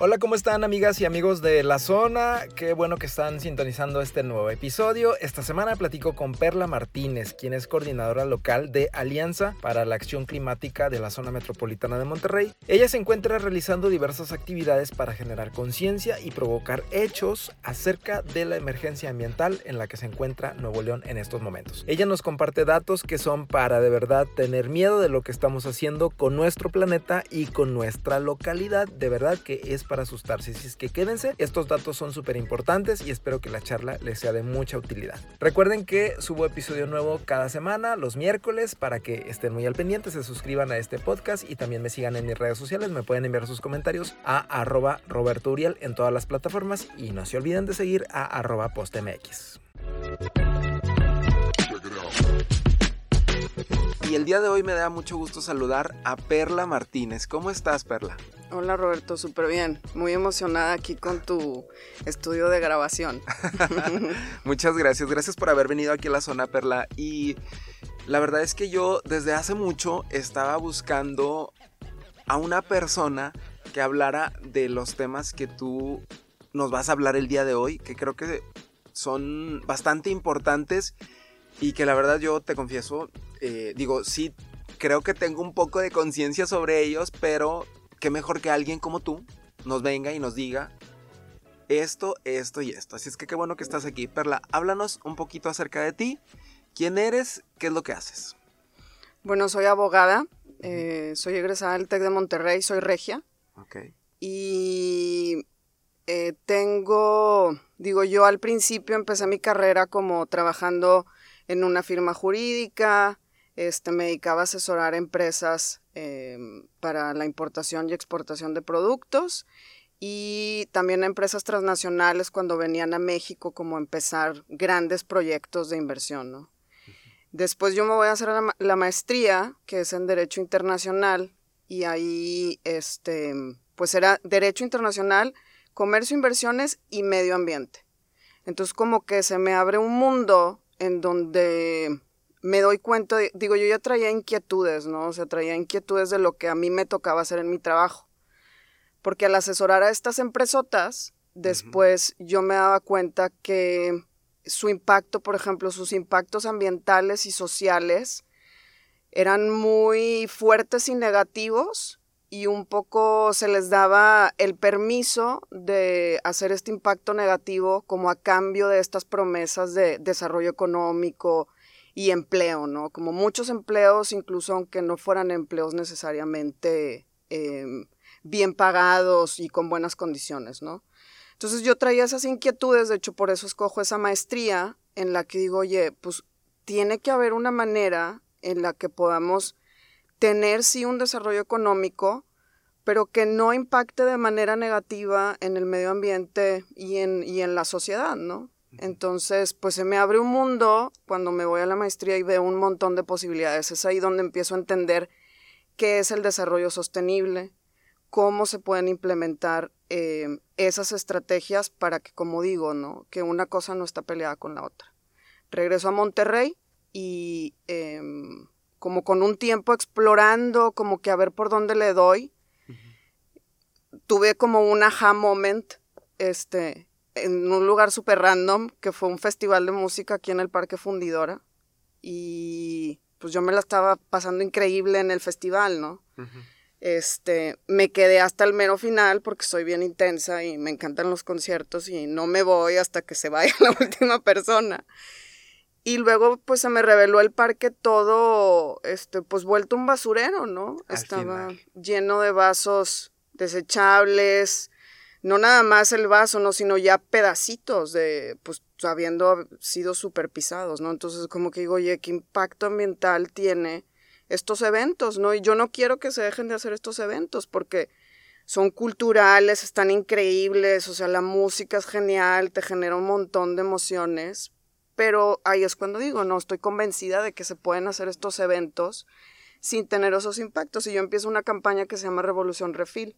Hola, ¿cómo están amigas y amigos de la zona? Qué bueno que están sintonizando este nuevo episodio. Esta semana platico con Perla Martínez, quien es coordinadora local de Alianza para la Acción Climática de la zona metropolitana de Monterrey. Ella se encuentra realizando diversas actividades para generar conciencia y provocar hechos acerca de la emergencia ambiental en la que se encuentra Nuevo León en estos momentos. Ella nos comparte datos que son para de verdad tener miedo de lo que estamos haciendo con nuestro planeta y con nuestra localidad. De verdad que es para asustarse. Así es que quédense, estos datos son súper importantes y espero que la charla les sea de mucha utilidad. Recuerden que subo episodio nuevo cada semana, los miércoles, para que estén muy al pendiente, se suscriban a este podcast y también me sigan en mis redes sociales. Me pueden enviar sus comentarios a arroba Roberto Uriel en todas las plataformas y no se olviden de seguir a arroba postmx. Y el día de hoy me da mucho gusto saludar a Perla Martínez. ¿Cómo estás, Perla? Hola Roberto, súper bien. Muy emocionada aquí con tu estudio de grabación. Muchas gracias. Gracias por haber venido aquí a la zona Perla. Y la verdad es que yo desde hace mucho estaba buscando a una persona que hablara de los temas que tú nos vas a hablar el día de hoy, que creo que son bastante importantes y que la verdad yo te confieso, eh, digo, sí, creo que tengo un poco de conciencia sobre ellos, pero qué mejor que alguien como tú nos venga y nos diga esto, esto y esto. Así es que qué bueno que estás aquí. Perla, háblanos un poquito acerca de ti. ¿Quién eres? ¿Qué es lo que haces? Bueno, soy abogada. Eh, soy egresada del TEC de Monterrey. Soy regia. Ok. Y eh, tengo, digo yo, al principio empecé mi carrera como trabajando en una firma jurídica. Este, me dedicaba a asesorar empresas Em, para la importación y exportación de productos y también a empresas transnacionales cuando venían a México como empezar grandes proyectos de inversión. Después yo me voy a hacer la, maestría, que es en Derecho Internacional, y ahí este, pues era Derecho Internacional, Comercio, Inversiones y Medio Ambiente. Entonces como que se me abre un mundo en donde me doy cuenta, digo, yo ya traía inquietudes, ¿no? O sea, traía inquietudes de lo que a mí me tocaba hacer en mi trabajo. Porque al asesorar a estas empresotas, después yo me daba cuenta que su impacto, por ejemplo, sus impactos ambientales y sociales eran muy fuertes y negativos y un poco se les daba el permiso de hacer este impacto negativo como a cambio de estas promesas de desarrollo económico, y empleo, ¿no? Como muchos empleos, incluso aunque no fueran empleos necesariamente em, bien pagados y con buenas condiciones, ¿no? Entonces yo traía esas inquietudes, de hecho por eso escojo esa maestría en la que digo, oye, pues tiene que haber una manera en la que podamos tener sí un desarrollo económico, pero que no impacte de manera negativa en el medio ambiente y en, y en la sociedad, ¿no? Entonces, pues se me abre un mundo cuando me voy a la maestría y veo un montón de posibilidades. Es ahí donde empiezo a entender qué es el desarrollo sostenible, cómo se pueden implementar em, esas estrategias para que, como digo, ¿no? que una cosa no está peleada con la otra. Regreso a Monterrey y em, como con un tiempo explorando, como que a ver por dónde le doy, tuve como un aha moment, este, en un lugar súper random, que fue un festival de música aquí en el Parque Fundidora. Y pues yo me la estaba pasando increíble en el festival, ¿no? Este, me quedé hasta el mero final porque soy bien intensa y me encantan los conciertos y no me voy hasta que se vaya la última persona. Y luego pues se me reveló el parque todo, este, pues vuelto un basurero, ¿no? Estaba lleno de vasos desechables, no nada más el vaso, no, sino ya pedacitos de, pues, habiendo sido super pisados, ¿no? Entonces, como que digo, oye, ¿qué impacto ambiental tiene estos eventos, ¿no? Y yo no quiero que se dejen de hacer estos eventos porque son culturales, están increíbles, o sea, la música es genial, te genera un montón de emociones, pero ahí es cuando digo, no, estoy convencida de que se pueden hacer estos eventos sin tener esos impactos. Y yo empiezo una campaña que se llama Revolución Refil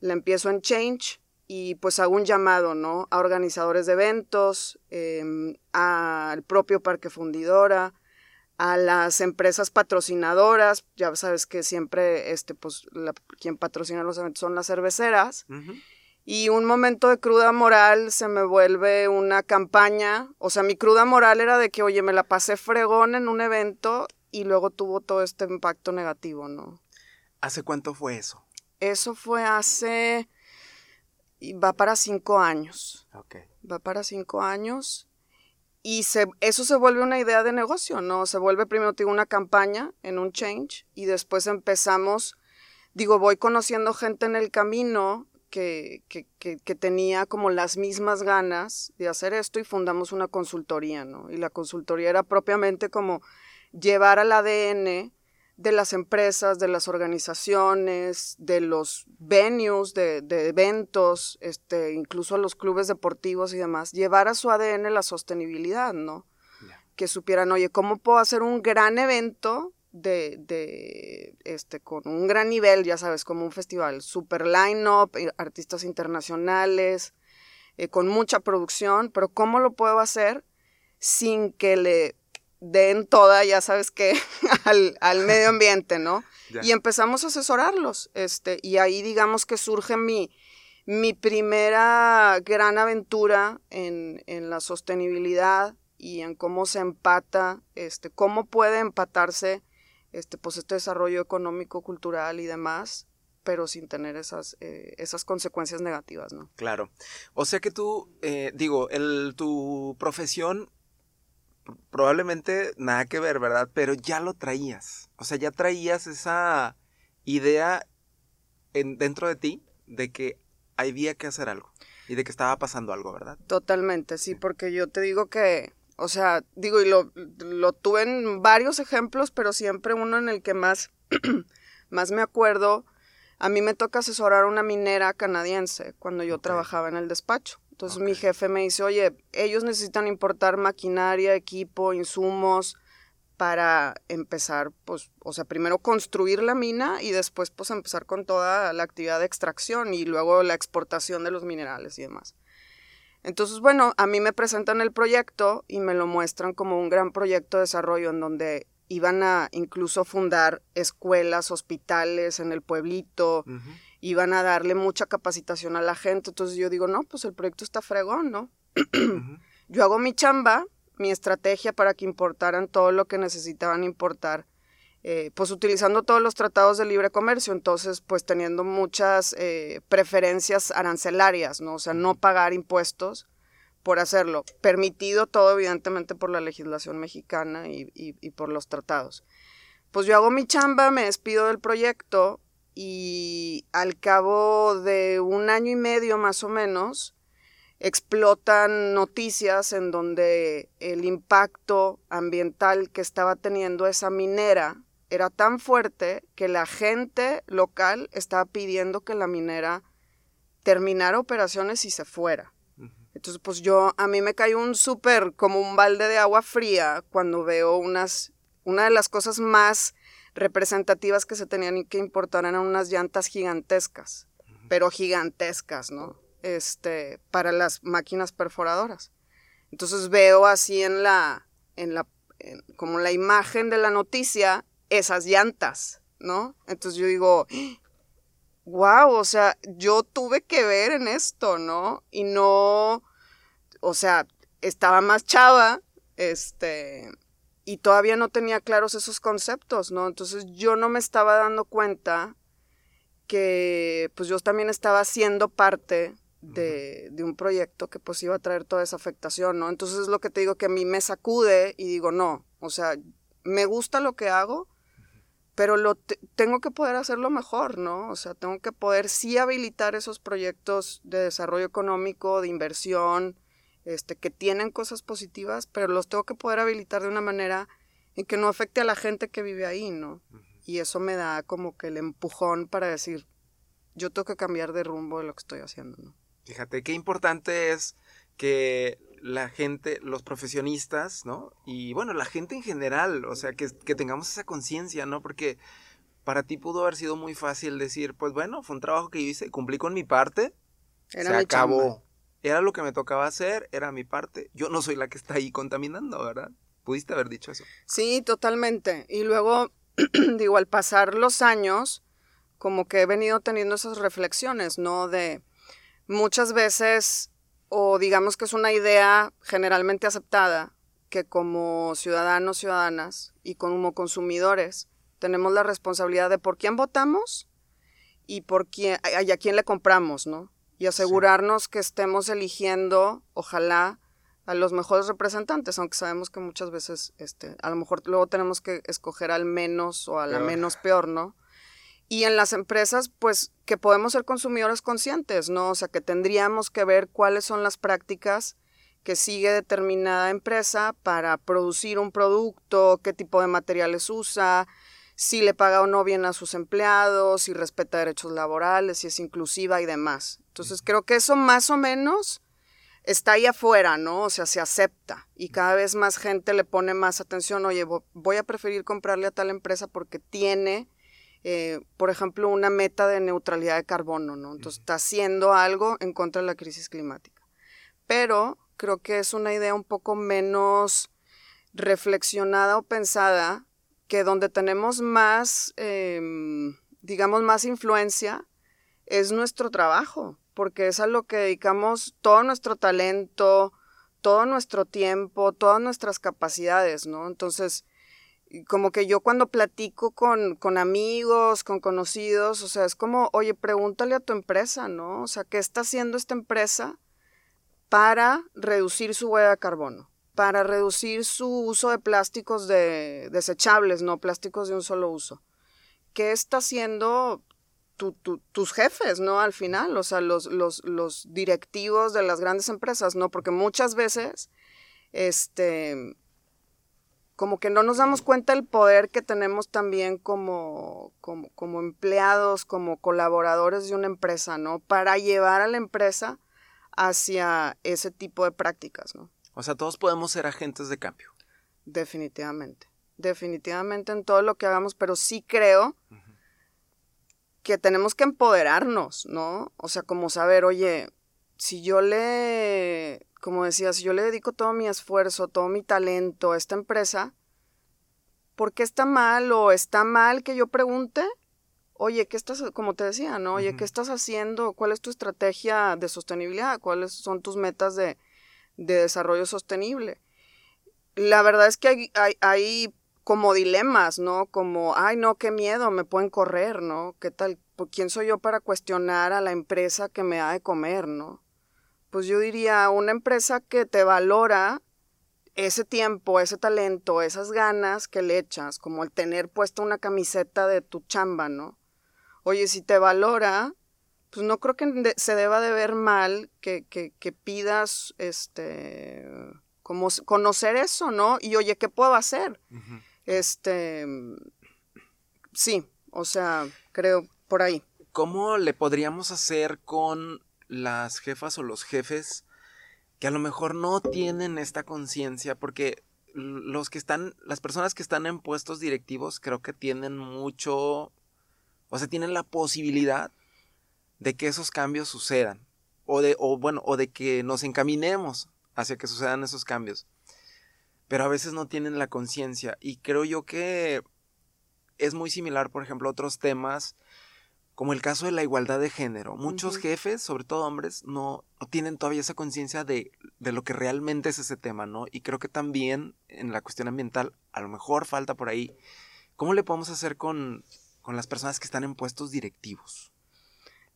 la empiezo en Change y pues hago un llamado, ¿no? A organizadores de eventos, em, al propio Parque Fundidora, a las empresas patrocinadoras, ya sabes que siempre, este, pues, quien patrocina los eventos son las cerveceras. Y un momento de cruda moral se me vuelve una campaña. O sea, mi cruda moral era de que, oye, me la pasé fregón en un evento y luego tuvo todo este impacto negativo, ¿no? ¿Hace cuánto fue eso? Eso fue hace. Va para cinco años. Va para cinco años. Y se, eso se vuelve una idea de negocio, ¿no? Se vuelve primero, digo, una campaña en un change y después empezamos, digo, voy conociendo gente en el camino que, que, que, que, tenía como las mismas ganas de hacer esto y fundamos una consultoría, ¿no? Y la consultoría era propiamente como llevar al ADN de las empresas, de las organizaciones, de los venues, de, eventos, este, incluso a los clubes deportivos y demás, llevar a su ADN la sostenibilidad, ¿no? Que supieran, oye, ¿cómo puedo hacer un gran evento de, de, este, con un gran nivel, ya sabes, como un festival, super line-up, eh, artistas internacionales, eh, con mucha producción, pero ¿cómo lo puedo hacer sin que le den toda, ya sabes que, al, medio ambiente, ¿no? Y empezamos a asesorarlos, este, y ahí digamos que surge mi, mi primera gran aventura en, en, la sostenibilidad y en cómo se empata, este, cómo puede empatarse este, pues este desarrollo económico, cultural y demás, pero sin tener esas, eh, esas consecuencias negativas, ¿no? Claro. O sea que tú, eh, digo, el, tu profesión probablemente nada que ver, ¿verdad? Pero ya lo traías. O sea, ya traías esa idea en, dentro de ti de que había que hacer algo y de que estaba pasando algo, ¿verdad? Totalmente, sí, porque yo te digo que, o sea, digo, y lo, lo tuve en varios ejemplos, pero siempre uno en el que más, más me acuerdo, a mí me toca asesorar a una minera canadiense cuando yo trabajaba en el despacho. Entonces mi jefe me dice, oye, ellos necesitan importar maquinaria, equipo, insumos para empezar, pues, o sea, primero construir la mina y después, pues, empezar con toda la actividad de extracción y luego la exportación de los minerales y demás. Entonces, bueno, a mí me presentan el proyecto y me lo muestran como un gran proyecto de desarrollo en donde iban a incluso fundar escuelas, hospitales en el pueblito, iban a darle mucha capacitación a la gente. Entonces yo digo, no, pues el proyecto está fregón, ¿no? Yo hago mi chamba, mi estrategia para que importaran todo lo que necesitaban importar, eh, pues utilizando todos los tratados de libre comercio, entonces pues teniendo muchas eh, preferencias arancelarias, ¿no? O sea, no pagar impuestos por hacerlo, permitido todo evidentemente por la legislación mexicana y, y por los tratados. Pues yo hago mi chamba, me despido del proyecto, y al cabo de un año y medio más o menos explotan noticias en donde el impacto ambiental que estaba teniendo esa minera era tan fuerte que la gente local estaba pidiendo que la minera terminara operaciones y se fuera. Entonces, pues yo, a mí me cayó un súper, como un balde de agua fría cuando veo unas, una de las cosas más representativas que se tenían que importar eran unas llantas gigantescas, pero gigantescas, ¿no? Este, para las máquinas perforadoras. Entonces veo así en la, en la, como la imagen de la noticia, esas llantas, ¿no? Entonces yo digo, wow, o sea, yo tuve que ver en esto, ¿no? Y no, o sea, estaba más chava, este, y todavía no tenía claros esos conceptos, ¿no? Entonces yo no me estaba dando cuenta que pues yo también estaba siendo parte de, un proyecto que pues iba a traer toda esa afectación, ¿no? Entonces es lo que te digo que a mí me sacude y digo, no, o sea, me gusta lo que hago, pero lo tengo que poder hacerlo mejor, ¿no? O sea, tengo que poder sí habilitar esos proyectos de desarrollo económico, de inversión, este, que tienen cosas positivas, pero los tengo que poder habilitar de una manera en que no afecte a la gente que vive ahí, ¿no? Y eso me da como que el empujón para decir, yo tengo que cambiar de rumbo de lo que estoy haciendo, ¿no? Fíjate, qué importante es que la gente, los profesionistas, ¿no? Y bueno, la gente en general, o sea, que, que tengamos esa conciencia, ¿no? Porque para ti pudo haber sido muy fácil decir, pues bueno, fue un trabajo que yo hice, cumplí con mi parte, se acabó. Era lo que me tocaba hacer, era mi parte. Yo no soy la que está ahí contaminando, ¿verdad? ¿Pudiste haber dicho eso? Sí, totalmente. Y luego, digo, al pasar los años, como que he venido teniendo esas reflexiones, ¿no? De muchas veces, o digamos que es una idea generalmente aceptada, que como ciudadanos, ciudadanas y como consumidores tenemos la responsabilidad de por quién votamos y por quién, a, quién le compramos, ¿no? Y asegurarnos que estemos eligiendo, ojalá, a los mejores representantes, aunque sabemos que muchas veces, este, a lo mejor luego tenemos que escoger al menos o a la menos peor, ¿no? Y en las empresas, pues que podemos ser consumidores conscientes, ¿no? O sea, que tendríamos que ver cuáles son las prácticas que sigue determinada empresa para producir un producto, qué tipo de materiales usa, si le paga o no bien a sus empleados, si respeta derechos laborales, si es inclusiva y demás. Entonces creo que eso más o menos está ahí afuera, ¿no? O sea, se acepta y cada vez más gente le pone más atención, oye, voy a preferir comprarle a tal empresa porque tiene, eh, por ejemplo, una meta de neutralidad de carbono, ¿no? Entonces está haciendo algo en contra de la crisis climática. Pero creo que es una idea un poco menos reflexionada o pensada que donde tenemos más, em, digamos, más influencia es nuestro trabajo, porque es a lo que dedicamos todo nuestro talento, todo nuestro tiempo, todas nuestras capacidades, ¿no? Entonces, como que yo cuando platico con, con, amigos, con conocidos, o sea, es como, oye, pregúntale a tu empresa, ¿no? O sea, ¿qué está haciendo esta empresa para reducir su huella de carbono, para reducir su uso de plásticos de, desechables, no plásticos de un solo uso. ¿Qué está haciendo tus jefes, ¿no? Al final, o sea, los, directivos de las grandes empresas, ¿no? Porque muchas veces, este, como que no nos damos cuenta del poder que tenemos también como, como, como empleados, como colaboradores de una empresa, ¿no? Para llevar a la empresa hacia ese tipo de prácticas, ¿no? O sea, todos podemos ser agentes de cambio. Definitivamente, definitivamente en todo lo que hagamos, pero sí creo que tenemos que empoderarnos, ¿no? O sea, como saber, oye, si yo le, como decía, si yo le dedico todo mi esfuerzo, todo mi talento a esta empresa, ¿por qué está mal o está mal que yo pregunte? oye, ¿qué estás, como te decía, ¿no? Oye, ¿qué estás haciendo? ¿Cuál es tu estrategia de sostenibilidad? ¿Cuáles son tus metas de, desarrollo sostenible? La verdad es que hay, como dilemas, ¿no? Como, ay, no, qué miedo, me pueden correr, ¿no? ¿Qué tal? ¿Quién soy yo para cuestionar a la empresa que me da de comer, ¿no? Pues yo diría, una empresa que te valora ese tiempo, ese talento, esas ganas que le echas, como el tener puesta una camiseta de tu chamba, ¿no? oye, si te valora, pues no creo que se deba de ver mal que, pidas, este, como conocer eso, ¿no? Y oye, ¿qué puedo hacer? Este, sí, o sea, creo por ahí. ¿Cómo le podríamos hacer con las jefas o los jefes que a lo mejor no tienen esta conciencia? Porque los que están, las personas que están en puestos directivos creo que tienen mucho o sea, tienen la posibilidad de que esos cambios sucedan. O de, o bueno, o de que nos encaminemos hacia que sucedan esos cambios. Pero a veces no tienen la conciencia. Y creo yo que es muy similar, por ejemplo, a otros temas, como el caso de la igualdad de género. Muchos jefes, sobre todo hombres, no, no tienen todavía esa conciencia de, de, lo que realmente es ese tema, ¿no? Y creo que también en la cuestión ambiental, a lo mejor falta por ahí. ¿Cómo le podemos hacer con, con las personas que están en puestos directivos?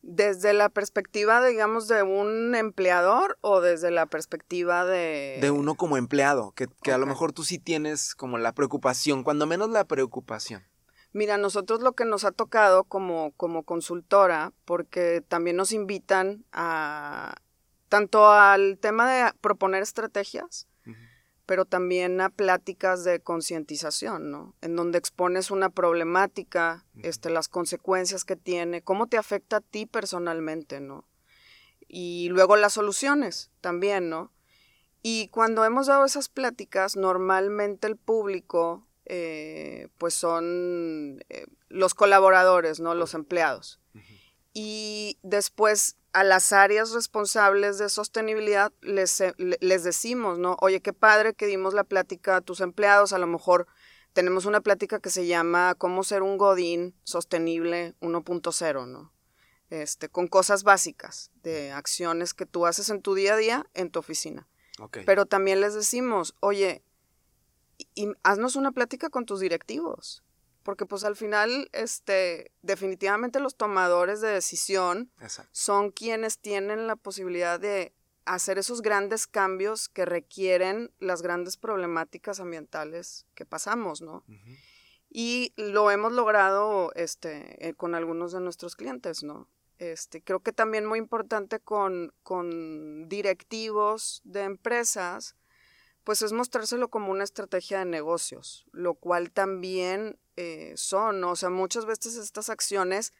¿Desde la perspectiva, digamos, de un empleador o desde la perspectiva de... De uno como empleado, que, a lo mejor tú sí tienes como la preocupación, cuando menos la preocupación. Mira, nosotros lo que nos ha tocado como, como consultora, porque también nos invitan a tanto al tema de proponer estrategias, pero también a pláticas de concientización, ¿no? En donde expones una problemática, este, las consecuencias que tiene, cómo te afecta a ti personalmente, ¿no? Y luego las soluciones también, ¿no? Y cuando hemos dado esas pláticas, normalmente el público, eh, pues son eh, los colaboradores, ¿no? Los empleados. Y después a las áreas responsables de sostenibilidad les, les decimos, ¿no? Oye, qué padre que dimos la plática a tus empleados, a lo mejor tenemos una plática que se llama Cómo ser un Godín sostenible 1.0, ¿no? Este, con cosas básicas de acciones que tú haces en tu día a día en tu oficina. Pero también les decimos, oye, y, haznos una plática con tus directivos, porque pues al final, este, definitivamente los tomadores de decisión son quienes tienen la posibilidad de hacer esos grandes cambios que requieren las grandes problemáticas ambientales que pasamos, ¿no? Y lo hemos logrado este, eh, con algunos de nuestros clientes, ¿no? Este, creo que también muy importante con, con directivos de empresas, pues es mostrárselo como una estrategia de negocios, lo cual también eh, son, o sea, muchas veces estas acciones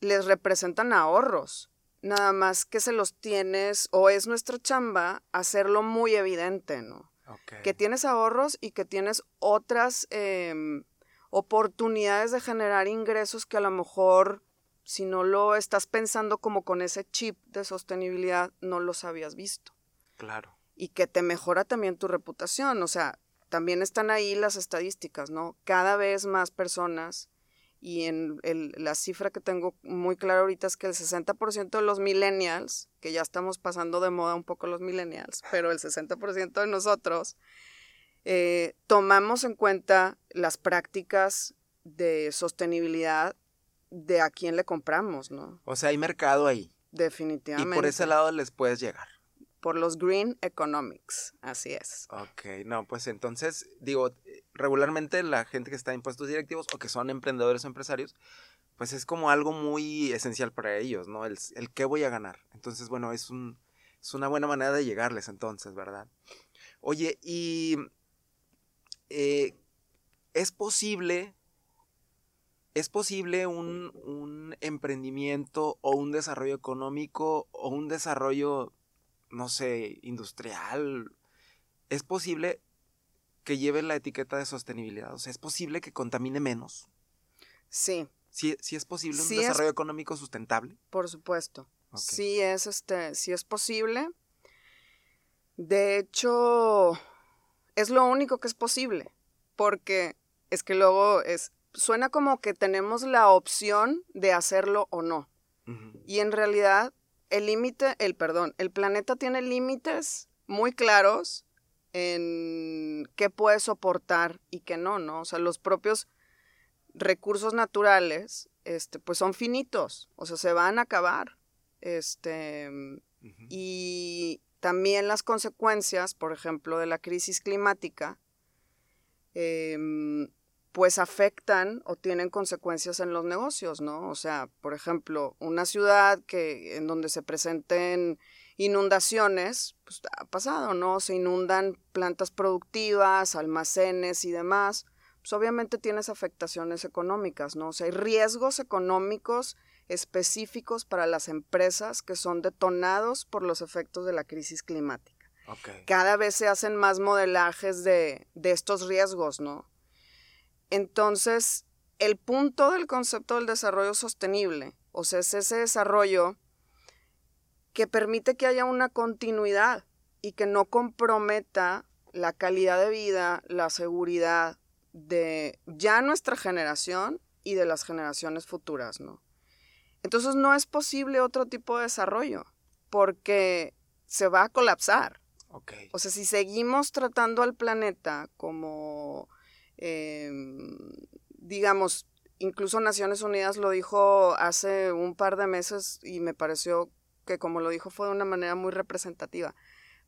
les representan ahorros, nada más que se los tienes o es nuestra chamba hacerlo muy evidente, ¿no? Que tienes ahorros y que tienes otras em, oportunidades de generar ingresos que a lo mejor si no lo estás pensando como con ese chip de sostenibilidad, no los habías visto. Claro. Y que te mejora también tu reputación, o sea, también están ahí las estadísticas, ¿no? Cada vez más personas y en la cifra que tengo muy clara ahorita es que el 60% de los millennials, que ya estamos pasando de moda un poco los millennials, pero el 60% de nosotros eh, tomamos en cuenta las prácticas de sostenibilidad de a quién le compramos, ¿no? O sea, hay mercado ahí. Definitivamente. Y por ese lado les puedes llegar. Por los Green Economics, así es. Ok, no, pues entonces, digo, regularmente la gente que está en puestos directivos o que son emprendedores o empresarios, pues es como algo muy esencial para ellos, ¿no? El, el qué voy a ganar. Entonces, bueno, es, un, es una buena manera de llegarles entonces, ¿verdad? Oye, y eh, es posible, es posible un, un emprendimiento o un desarrollo económico o un desarrollo, no sé, industrial. Es posible que lleve la etiqueta de sostenibilidad? O sea, ¿es posible que contamine menos? Sí. ¿Sí, es posible un desarrollo económico sustentable? Por supuesto. Sí es, este, sí es posible. De hecho, es lo único que es posible. Porque es que luego es, suena como que tenemos la opción de hacerlo o no. Y en realidad, el límite, el perdón, el planeta tiene límites muy claros en qué puede soportar y qué no, ¿no? O sea, los propios recursos naturales, este, pues son finitos, o sea, se van a acabar. Este, y también las consecuencias, por ejemplo, de la crisis climática, em, pues afectan o tienen consecuencias en los negocios, ¿no? O sea, por ejemplo, una ciudad que en donde se presenten inundaciones, pues ha pasado, ¿no? Se inundan plantas productivas, almacenes y demás. Pues obviamente tienes afectaciones económicas, ¿no? O sea, hay riesgos económicos específicos para las empresas que son detonados por los efectos de la crisis climática. Cada vez se hacen más modelajes de, de estos riesgos, ¿no? Entonces, el punto del concepto del desarrollo sostenible, o sea, es ese desarrollo que permite que haya una continuidad y que no comprometa la calidad de vida, la seguridad de ya nuestra generación y de las generaciones futuras, ¿no? Entonces no es posible otro tipo de desarrollo porque se va a colapsar. O sea, si seguimos tratando al planeta como, em, digamos, incluso Naciones Unidas lo dijo hace un par de meses y me pareció que como lo dijo fue de una manera muy representativa.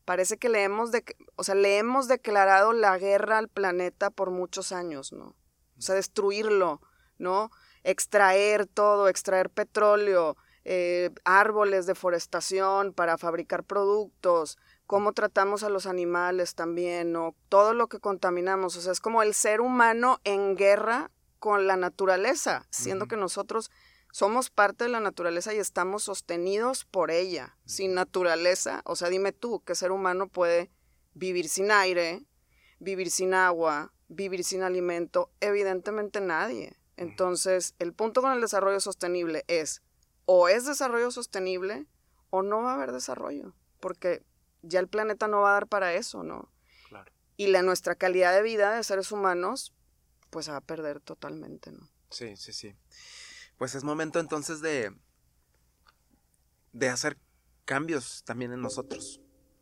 Parece que le hemos, de, o sea, le hemos declarado la guerra al planeta por muchos años, ¿no? O sea, destruirlo, ¿no? Extraer todo, extraer petróleo, eh, árboles, deforestación para fabricar productos, cómo tratamos a los animales también, ¿no? Todo lo que contaminamos, o sea, es como el ser humano en guerra con la naturaleza, siendo que nosotros somos parte de la naturaleza y estamos sostenidos por ella. Sin naturaleza, o sea, dime tú, ¿qué ser humano puede vivir sin aire, vivir sin agua, vivir sin alimento? Evidentemente nadie. Entonces, el punto con el desarrollo sostenible es, o es desarrollo sostenible, o no va a haber desarrollo, porque ya el planeta no va a dar para eso, ¿no? Claro. Y la, nuestra calidad de vida de seres humanos, pues se va a perder totalmente, ¿no? Sí, sí, sí. Pues es momento entonces de, de hacer cambios también en nosotros.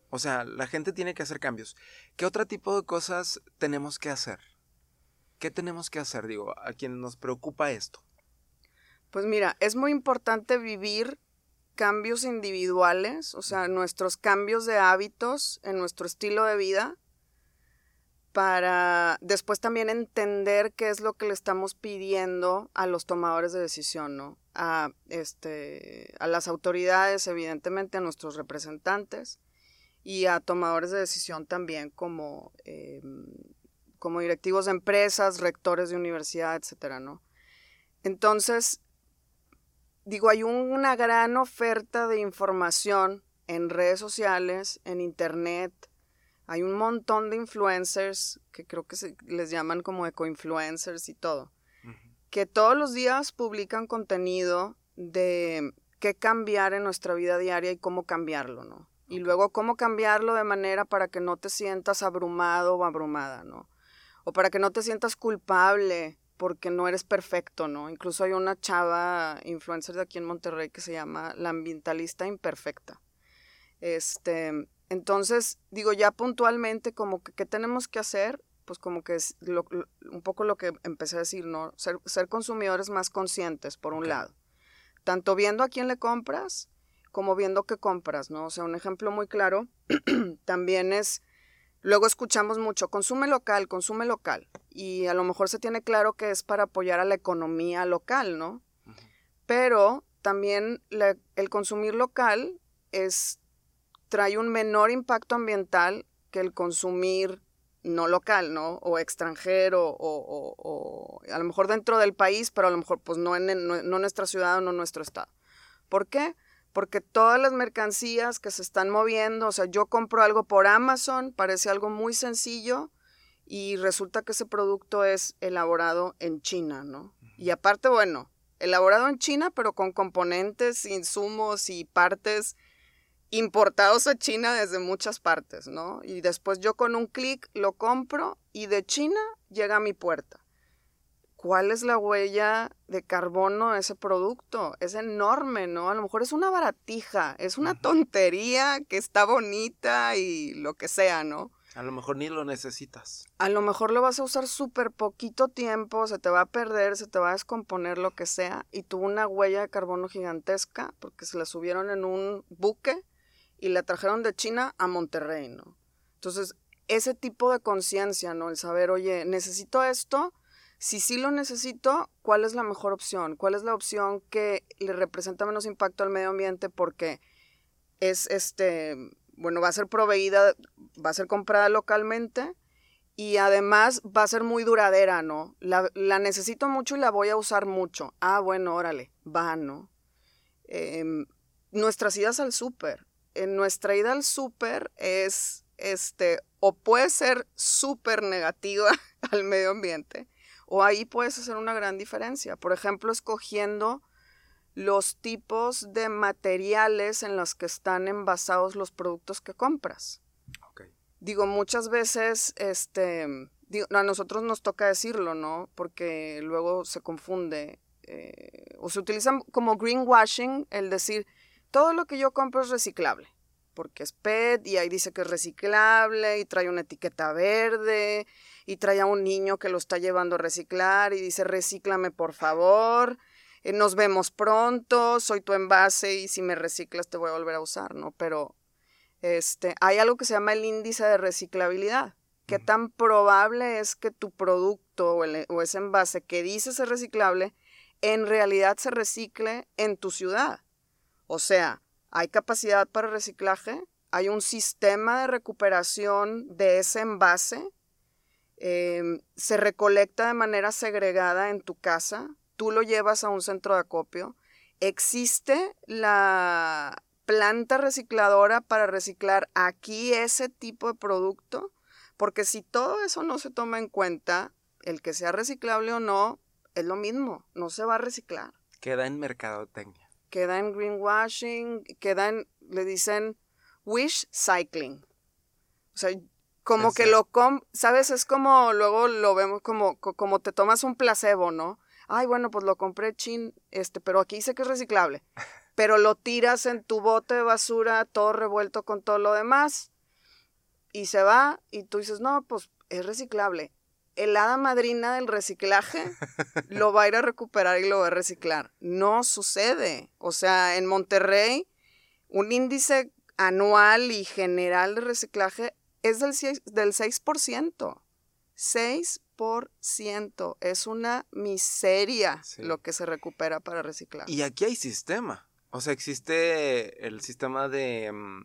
O sea, la gente tiene que hacer cambios. ¿Qué otro tipo de cosas tenemos que hacer? ¿Qué tenemos que hacer, digo, a quien nos preocupa esto? Pues mira, es muy importante vivir cambios individuales, o sea, nuestros cambios de hábitos en nuestro estilo de vida, para después también entender qué es lo que le estamos pidiendo a los tomadores de decisión, ¿no? A, este, a las autoridades, evidentemente, a nuestros representantes y a tomadores de decisión también como, em, como directivos de empresas, rectores de universidad, etcétera, ¿no? Entonces, digo, hay una gran oferta de información en redes sociales, en internet. Hay un montón de influencers que creo que se les llaman como eco-influencers y todo, que todos los días publican contenido de qué cambiar en nuestra vida diaria y cómo cambiarlo, ¿no? Y luego cómo cambiarlo de manera para que no te sientas abrumado o abrumada, ¿no? O para que no te sientas culpable porque no eres perfecto, ¿no? Incluso hay una chava influencer de aquí en Monterrey que se llama La Ambientalista Imperfecta. Este, entonces, digo, ya puntualmente, como que, ¿qué tenemos que hacer? Pues como que es un poco lo que empecé a decir, ¿no? Ser, ser consumidores más conscientes, por un lado. Tanto viendo a quién le compras, como viendo qué compras, ¿no? O sea, un ejemplo muy claro también es Luego escuchamos mucho, consume local, consume local. Y a lo mejor se tiene claro que es para apoyar a la economía local, ¿no? Pero también el consumir local es, trae un menor impacto ambiental que el consumir no local, ¿no? O extranjero, o, a lo mejor dentro del país, pero a lo mejor pues no en, no, no nuestra ciudad o no nuestro estado. ¿Por qué? Porque todas las mercancías que se están moviendo, o sea, yo compro algo por Amazon, parece algo muy sencillo y resulta que ese producto es elaborado en China, ¿no? Y aparte, bueno, elaborado en China, pero con componentes, insumos y partes importados a China desde muchas partes, ¿no? Y después yo con un clic lo compro y de China llega a mi puerta cuál es la huella de carbono de ese producto. Es enorme, ¿no? A lo mejor es una baratija, es una tontería que está bonita y lo que sea, ¿no? A lo mejor ni lo necesitas. A lo mejor lo vas a usar súper poquito tiempo, se te va a perder, se te va a descomponer, lo que sea, y tuvo una huella de carbono gigantesca porque se la subieron en un buque y la trajeron de China a Monterrey, ¿no? Entonces, ese tipo de conciencia, ¿no? El saber, oye, necesito esto, si sí lo necesito, ¿cuál es la mejor opción? ¿Cuál es la opción que le representa menos impacto al medio ambiente? Porque es este, bueno, va a ser proveída, va a ser comprada localmente y además va a ser muy duradera, ¿no? La, necesito mucho y la voy a usar mucho. Ah, bueno, órale, va, ¿no? Em, nuestras idas al súper. En nuestra ida al súper es, este, o puede ser súper negativa al medio ambiente, o ahí puedes hacer una gran diferencia. Por ejemplo, escogiendo los tipos de materiales en los que están envasados los productos que compras. Digo, muchas veces, este, a nosotros nos toca decirlo, ¿no? Porque luego se confunde. Eh, o se utiliza como greenwashing el decir, todo lo que yo compro es reciclable porque es PET y ahí dice que es reciclable y trae una etiqueta verde y trae a un niño que lo está llevando a reciclar y dice recíclame por favor, eh, nos vemos pronto, soy tu envase y si me reciclas te voy a volver a usar, ¿no? Pero este, hay algo que se llama el índice de reciclabilidad. ¿Qué tan probable es que tu producto o, o ese envase que dice ser reciclable en realidad se recicle en tu ciudad? O sea, hay capacidad para reciclaje, hay un sistema de recuperación de ese envase, em, se recolecta de manera segregada en tu casa, tú lo llevas a un centro de acopio, existe la planta recicladora para reciclar aquí ese tipo de producto, porque si todo eso no se toma en cuenta, el que sea reciclable o no, es lo mismo, no se va a reciclar. Queda en mercadotecnia. queda en greenwashing, queda en, le dicen wish cycling. O sea, como que lo, com ¿sabes? Es como, luego lo vemos como, como te tomas un placebo, ¿no? Ay, bueno, pues lo compré chin, este, pero aquí dice que es reciclable. Pero lo tiras en tu bote de basura, todo revuelto con todo lo demás, y se va, y tú dices, no, pues es reciclable. El hada madrina del reciclaje lo va a ir a recuperar y lo va a reciclar. No sucede. O sea, en Monterrey, un índice anual y general de reciclaje es del 6%. Del 6%. 6%. Es una miseria lo que se recupera para reciclar. Y aquí hay sistema. O sea, existe el sistema de... Mm,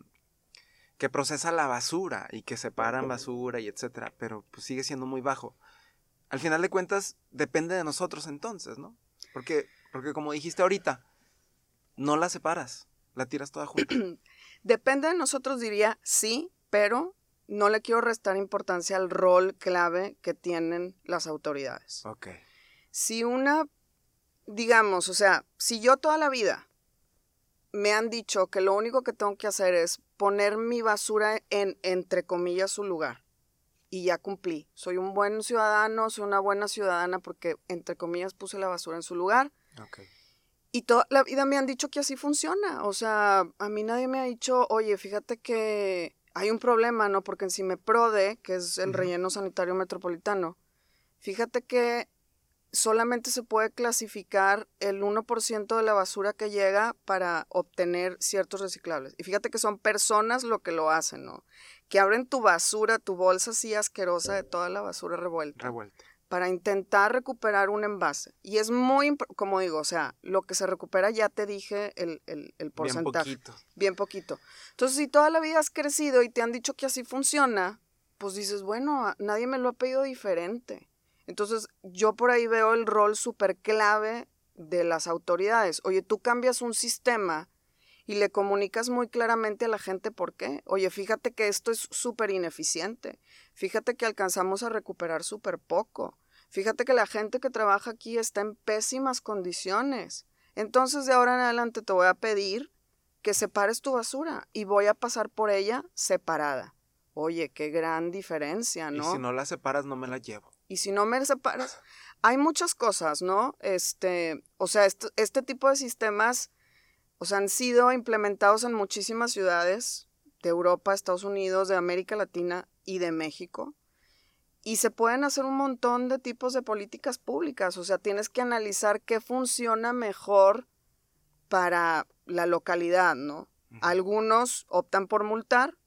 que procesa la basura y que separan basura y etcétera, pero pues sigue siendo muy bajo. Al final de cuentas, depende de nosotros entonces, ¿no? Porque, porque como dijiste ahorita, no la separas, la tiras toda junta. depende de nosotros, diría sí, pero no le quiero restar importancia al rol clave que tienen las autoridades. Ok. Si una, digamos, o sea, si yo toda la vida me han dicho que lo único que tengo que hacer es poner mi basura en, entre comillas, su lugar. Y ya cumplí. Soy un buen ciudadano, soy una buena ciudadana porque, entre comillas, puse la basura en su lugar. Okay. Y toda la vida me han dicho que así funciona. O sea, a mí nadie me ha dicho, oye, fíjate que hay un problema, ¿no? Porque en Cimeprode, que es el relleno sanitario metropolitano, fíjate que solamente se puede clasificar el 1% de la basura que llega para obtener ciertos reciclables. Y fíjate que son personas lo que lo hacen, ¿no? Que abren tu basura, tu bolsa así asquerosa de toda la basura revuelta. Revuelta. Para intentar recuperar un envase. Y es muy, como digo, o sea, lo que se recupera ya te dije el, el porcentaje. Bien poquito. Bien poquito. Entonces, si toda la vida has crecido y te han dicho que así funciona, pues dices, bueno, nadie me lo ha pedido diferente. Entonces, yo por ahí veo el rol súper clave de las autoridades. Oye, tú cambias un sistema y le comunicas muy claramente a la gente por qué. Oye, fíjate que esto es súper ineficiente. Fíjate que alcanzamos a recuperar súper poco. Fíjate que la gente que trabaja aquí está en pésimas condiciones. Entonces, de ahora en adelante te voy a pedir que separes tu basura y voy a pasar por ella separada. Oye, qué gran diferencia, ¿no? Y si no la separas, no me la llevo. Y si no me separas, hay muchas cosas, ¿no? Este, o sea, este, tipo de sistemas, o sea, han sido implementados en muchísimas ciudades de Europa, Estados Unidos, de América Latina y de México. Y se pueden hacer un montón de tipos de políticas públicas. O sea, tienes que analizar qué funciona mejor para la localidad, ¿no? Algunos optan por multar,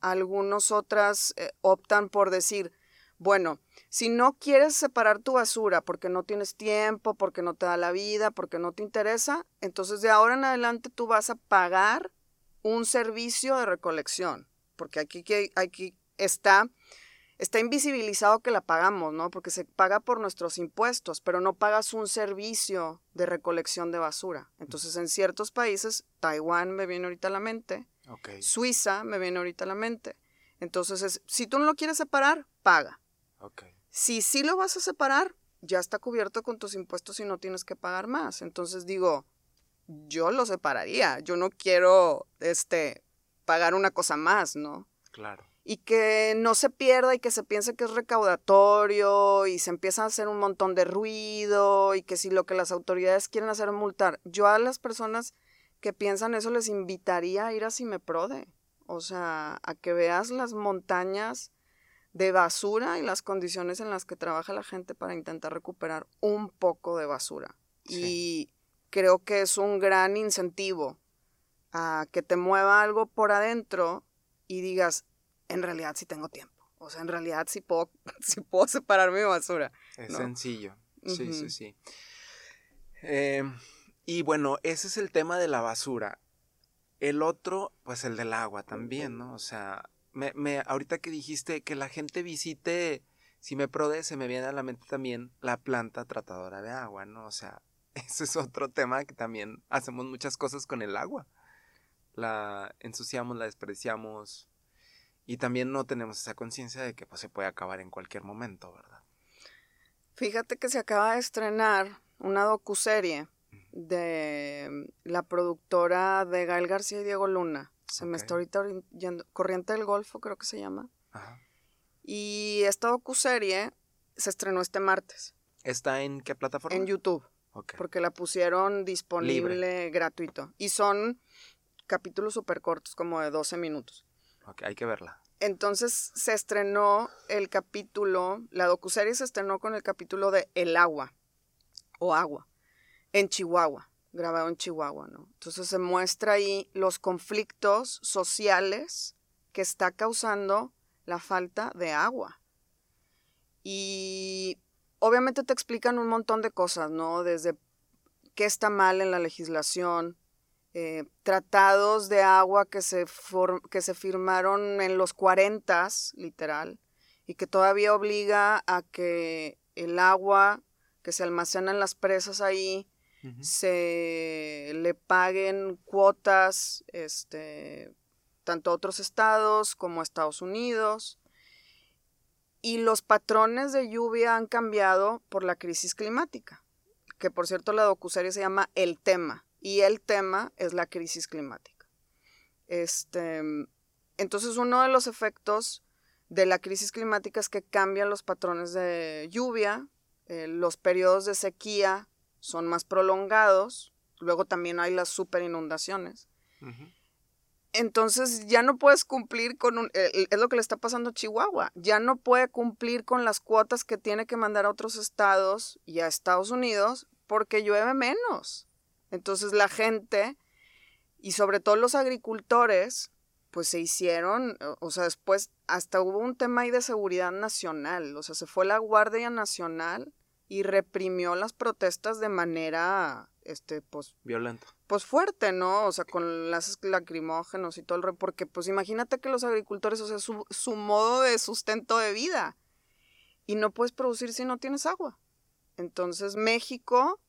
algunos otras eh, optan por decir, bueno, si no quieres separar tu basura porque no tienes tiempo, porque no te da la vida, porque no te interesa, entonces de ahora en adelante tú vas a pagar un servicio de recolección, porque aquí, aquí está, está invisibilizado que la pagamos, ¿no? Porque se paga por nuestros impuestos, pero no pagas un servicio de recolección de basura. Entonces en ciertos países, Taiwán me viene ahorita a la mente, Suiza me viene ahorita a la mente. Entonces, si tú no lo quieres separar, paga. Si sí lo vas a separar, ya está cubierto con tus impuestos y no tienes que pagar más. Entonces digo, yo lo separaría. Yo no quiero este pagar una cosa más, ¿no? Claro. Y que no se pierda y que se piense que es recaudatorio y se empieza a hacer un montón de ruido y que si lo que las autoridades quieren hacer es multar. Yo a las personas que piensan eso les invitaría a ir a Cimeprode. O sea, a que veas las montañas de basura y las condiciones en las que trabaja la gente para intentar recuperar un poco de basura. Y creo que es un gran incentivo a que te mueva algo por adentro y digas, en realidad sí tengo tiempo. O sea, en realidad sí puedo, puedo separar mi basura. Es sencillo. Sí, sí, sí. Em, y bueno, ese es el tema de la basura. El otro, pues el del agua también, ¿no? O sea, me, me, ahorita que dijiste que la gente visite, si me prode, se me viene a la mente también la planta tratadora de agua, ¿no? O sea, ese es otro tema que también hacemos muchas cosas con el agua. La ensuciamos, la despreciamos y también no tenemos esa conciencia de que pues, se puede acabar en cualquier momento, ¿verdad? Fíjate que se acaba de estrenar una docuserie de la productora de Gael García y Diego Luna. Se me está ahorita yendo. Corriente del Golfo, creo que se llama. Ajá. Y esta docuserie se estrenó este martes ¿Está en qué plataforma? en YouTube, Ok. porque la pusieron disponible gratuito. Y son capítulos súper cortos, como de 12 minutos. Ok, hay que verla. Entonces se estrenó el capítulo, la docuserie se estrenó con el capítulo de El agua o agua en Chihuahua, grabado en Chihuahua, ¿no? Entonces se muestra ahí los conflictos sociales que está causando la falta de agua. Y obviamente te explican un montón de cosas, ¿no? Desde qué está mal en la legislación, eh, tratados de agua que se, que se firmaron en los 40, literal, y que todavía obliga a que el agua que se almacena en las presas ahí Se le paguen cuotas este, tanto a otros estados como a Estados Unidos. Y los patrones de lluvia han cambiado por la crisis climática, que por cierto la docuserie se llama El tema, y el tema es la crisis climática. Este, entonces uno de los efectos de la crisis climática es que cambian los patrones de lluvia, eh, los periodos de sequía son más prolongados, luego también hay las super inundaciones. Ujú. Entonces ya no puedes cumplir con un, eh, es lo que le está pasando a Chihuahua, ya no puede cumplir con las cuotas que tiene que mandar a otros estados y a Estados Unidos porque llueve menos. Entonces la gente y sobre todo los agricultores pues se hicieron, o- o sea, después hasta hubo un tema ahí de seguridad nacional, o sea, se fue la Guardia Nacional y reprimió las protestas de manera, este, pues, Violento. pues fuerte, ¿no? O sea, con las lacrimógenos y todo el rollo, porque pues imagínate que los agricultores, o sea, su, su modo de sustento de vida, y no puedes producir si no tienes agua. Entonces, México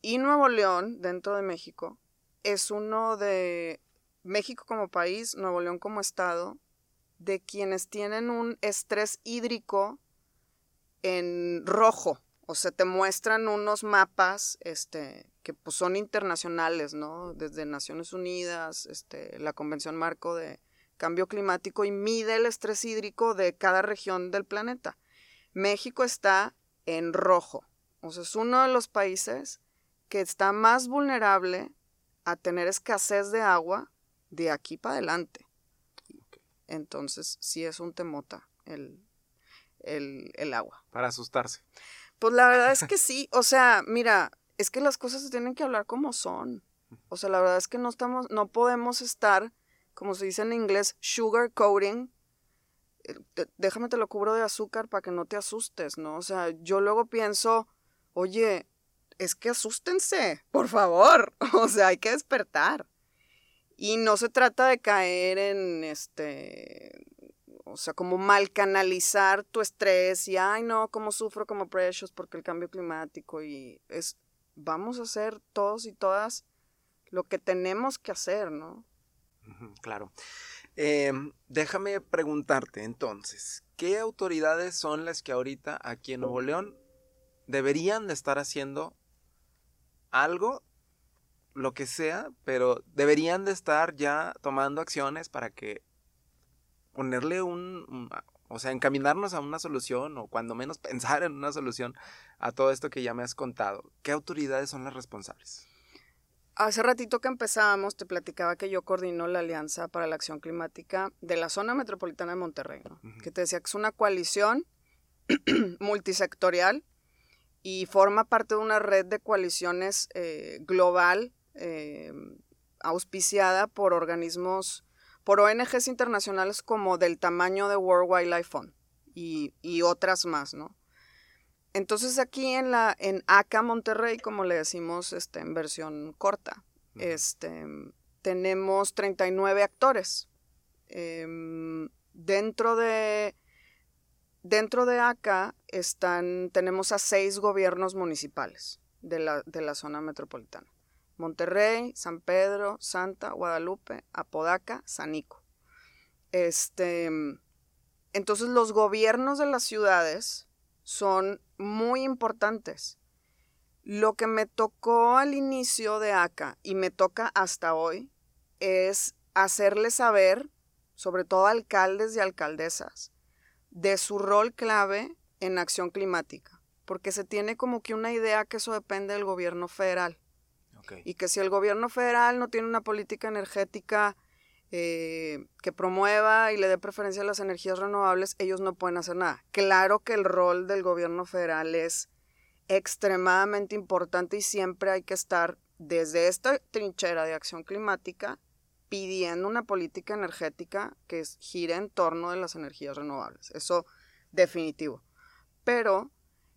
y Nuevo León, dentro de México, es uno de, México como país, Nuevo León como estado, de quienes tienen un estrés hídrico en rojo. O sea, te muestran unos mapas, este, que pues son internacionales, ¿no? Desde Naciones Unidas, este, la Convención Marco de Cambio Climático y mide el estrés hídrico de cada región del planeta. México está en rojo. O sea, es uno de los países que está más vulnerable a tener escasez de agua de aquí para adelante. Entonces, sí es un temota el, el, el agua. Para asustarse. Pues la verdad es que sí, o sea, mira, es que las cosas se tienen que hablar como son. O sea, la verdad es que no estamos, no podemos estar, como se dice en inglés, sugar coating. Eh, Déjame te lo cubro de azúcar para que no te asustes, ¿no? O sea, yo luego pienso, oye, es que asústense, por favor. O sea, hay que despertar. Y no se trata de caer en este, o sea, como mal canalizar tu estrés y, ay, no, cómo sufro como Precious porque el cambio climático y es, vamos a hacer todos y todas lo que tenemos que hacer, ¿no? Claro. Em, déjame preguntarte entonces, ¿qué autoridades son las que ahorita aquí en Nuevo León deberían de estar haciendo algo, lo que sea, pero deberían de estar ya tomando acciones para que ponerle un, un- o sea, encaminarnos a una solución o cuando menos pensar en una solución a todo esto que ya me has contado? ¿Qué autoridades son las responsables? Hace ratito que empezábamos, te platicaba que yo coordino la Alianza para la Acción Climática de la zona metropolitana de Monterrey, que te decía que es una coalición multisectorial y forma parte de una red de coaliciones eh, global eh, auspiciada por organismos, por ONGs internacionales como del tamaño de World Wildlife Fund y, y otras más, ¿no? Entonces aquí en la en ACA Monterrey, como le decimos este, en versión corta, Ujú. este, tenemos 39 actores. Em, dentro de dentro de ACA están, tenemos a seis gobiernos municipales de la, de la zona metropolitana. Monterrey, San Pedro, Santa, Guadalupe, Apodaca, Sanico. Este, entonces los gobiernos de las ciudades son muy importantes. Lo que me tocó al inicio de ACA y me toca hasta hoy es hacerle saber, sobre todo a alcaldes y alcaldesas, de su rol clave en acción climática, porque se tiene como que una idea que eso depende del gobierno federal. Y que si el gobierno federal no tiene una política energética eh, que promueva y le dé preferencia a las energías renovables, ellos no pueden hacer nada. Claro que el rol del gobierno federal es extremadamente importante y siempre hay que estar desde esta trinchera de acción climática pidiendo una política energética que gire en torno de las energías renovables. Eso definitivo. Pero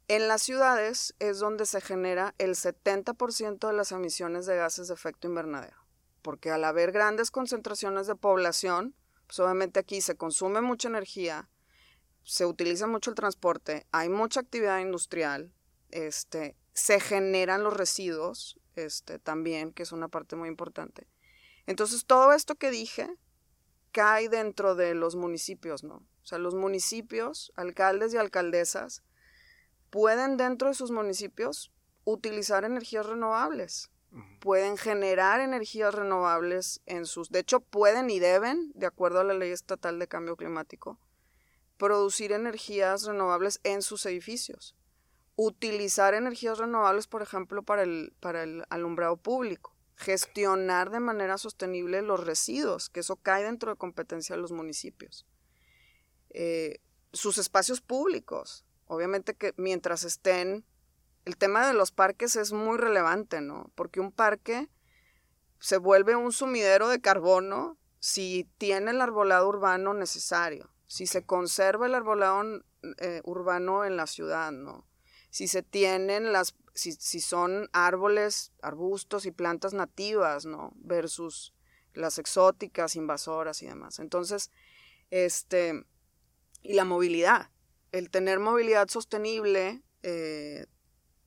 en las ciudades es donde se genera el 70% de las emisiones de gases de efecto invernadero, porque al haber grandes concentraciones de población, pues obviamente aquí se consume mucha energía, se utiliza mucho el transporte, hay mucha actividad industrial, este, se generan los residuos este, también, que es una parte muy importante. Entonces, todo esto que dije cae dentro de los municipios, ¿no? O sea, los municipios, alcaldes y alcaldesas, pueden dentro de sus municipios utilizar energías renovables. Pueden generar energías renovables en sus... De hecho, pueden y deben, de acuerdo a la ley estatal de cambio climático, producir energías renovables en sus edificios. Utilizar energías renovables, por ejemplo, para el, para el alumbrado público. Gestionar de manera sostenible los residuos, que eso cae dentro de competencia de los municipios. Eh, sus espacios públicos, Obviamente que mientras estén, el tema de los parques es muy relevante, ¿no? Porque un parque se vuelve un sumidero de carbono si tiene el arbolado urbano necesario, si se conserva el arbolado eh, urbano en la ciudad, ¿no? Si se tienen las, si, si son árboles, arbustos y plantas nativas, ¿no? Versus las exóticas, invasoras y demás. Entonces, este, y la movilidad el tener movilidad sostenible, eh,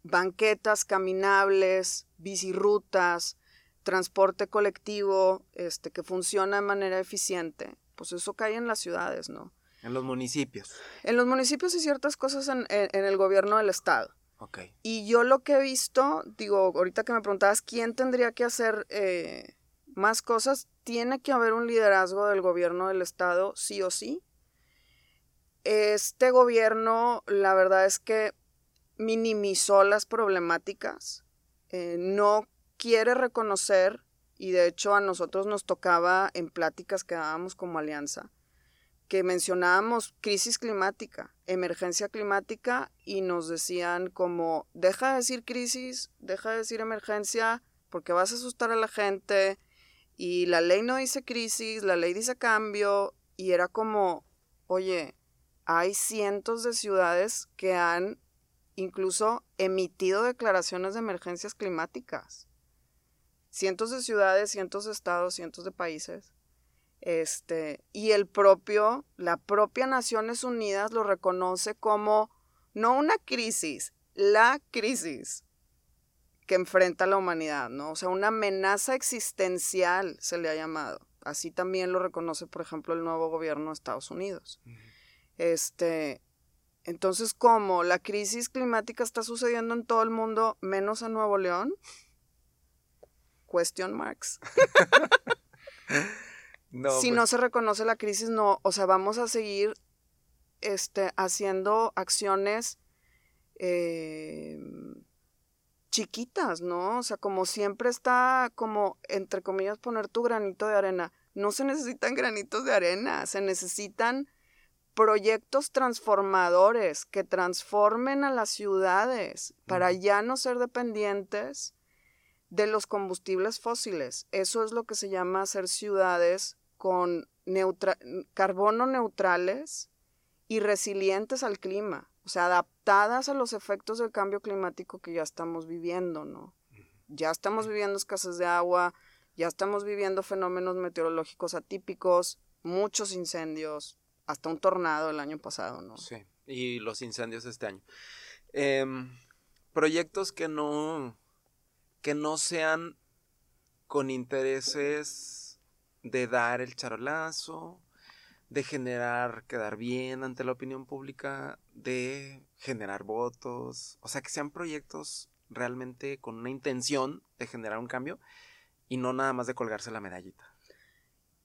banquetas caminables, bicirutas, transporte colectivo este, que funciona de manera eficiente, pues eso cae en las ciudades, ¿no? En los municipios. En los municipios y ciertas cosas en, el gobierno del estado. Okay. Y yo lo que he visto, digo, ahorita que me preguntabas quién tendría que hacer eh, más cosas, tiene que haber un liderazgo del gobierno del estado, sí o sí, este gobierno, la verdad es que minimizó las problemáticas, eh, no quiere reconocer, y de hecho a nosotros nos tocaba en pláticas que dábamos como alianza, que mencionábamos crisis climática, emergencia climática, y nos decían como, deja de decir crisis, deja de decir emergencia, porque vas a asustar a la gente, y la ley no dice crisis, la ley dice cambio, y era como, oye, hay cientos de ciudades que han incluso emitido declaraciones de emergencias climáticas. Cientos de ciudades, cientos de estados, cientos de países. Este, y el propio, la propia Naciones Unidas lo reconoce como no una crisis, la crisis que enfrenta la humanidad, ¿no? O sea, una amenaza existencial se le ha llamado. Así también lo reconoce, por ejemplo, el nuevo gobierno de Estados Unidos. Este, entonces, como la crisis climática está sucediendo en todo el mundo, menos en Nuevo León, question marks. si no pues se reconoce la crisis, no, o sea, vamos a seguir este, haciendo acciones eh, chiquitas, ¿no? O sea, como siempre está como, entre comillas, poner tu granito de arena. No se necesitan granitos de arena, se necesitan proyectos transformadores que transformen a las ciudades para ya no ser dependientes de los combustibles fósiles. Eso es lo que se llama hacer ciudades con carbono neutrales y resilientes al clima, o sea, adaptadas a los efectos del cambio climático que ya estamos viviendo, ¿no? Ya estamos viviendo escasez de agua, ya estamos viviendo fenómenos meteorológicos atípicos, muchos incendios, hasta un tornado el año pasado, ¿no? Sí, y los incendios este año. Em, proyectos que no, que no sean con intereses de dar el charolazo, de generar, quedar bien ante la opinión pública, de generar votos, o sea, que sean proyectos realmente con una intención de generar un cambio y no nada más de colgarse la medallita.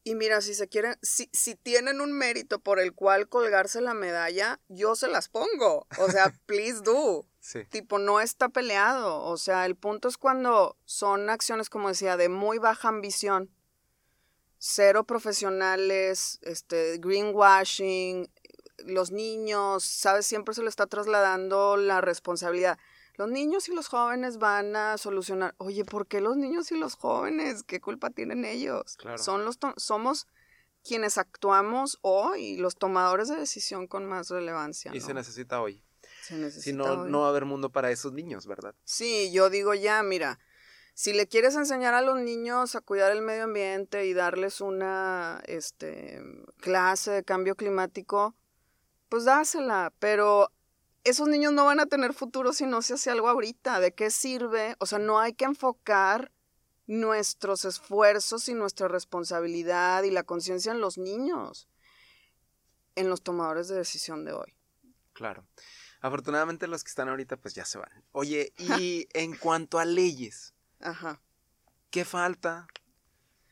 Y mira, si se quieren, si, si tienen un mérito por el cual colgarse la medalla, yo se las pongo. O sea, please do. Sí. Tipo, no está peleado. O sea, el punto es cuando son acciones, como decía, de muy baja ambición, cero profesionales, este, greenwashing, los niños, ¿sabes? Siempre se le está trasladando la responsabilidad. Los niños y los jóvenes van a solucionar. Oye, ¿por qué los niños y los jóvenes? ¿Qué culpa tienen ellos? Claro. Son los somos quienes actuamos hoy, los tomadores de decisión con más relevancia. Y se necesita hoy. Se necesita Si no, hoy. no va a haber mundo para esos niños, ¿verdad? Sí, yo digo ya, mira, si le quieres enseñar a los niños a cuidar el medio ambiente y darles una este, clase de cambio climático, pues dásela, pero esos niños no van a tener futuro si no se hace algo ahorita. ¿De qué sirve? O sea, no hay que enfocar nuestros esfuerzos y nuestra responsabilidad y la conciencia en los niños, en los tomadores de decisión de hoy. Claro. Afortunadamente los que están ahorita pues ya se van. Oye, y en cuanto a leyes, Ajá. ¿qué falta?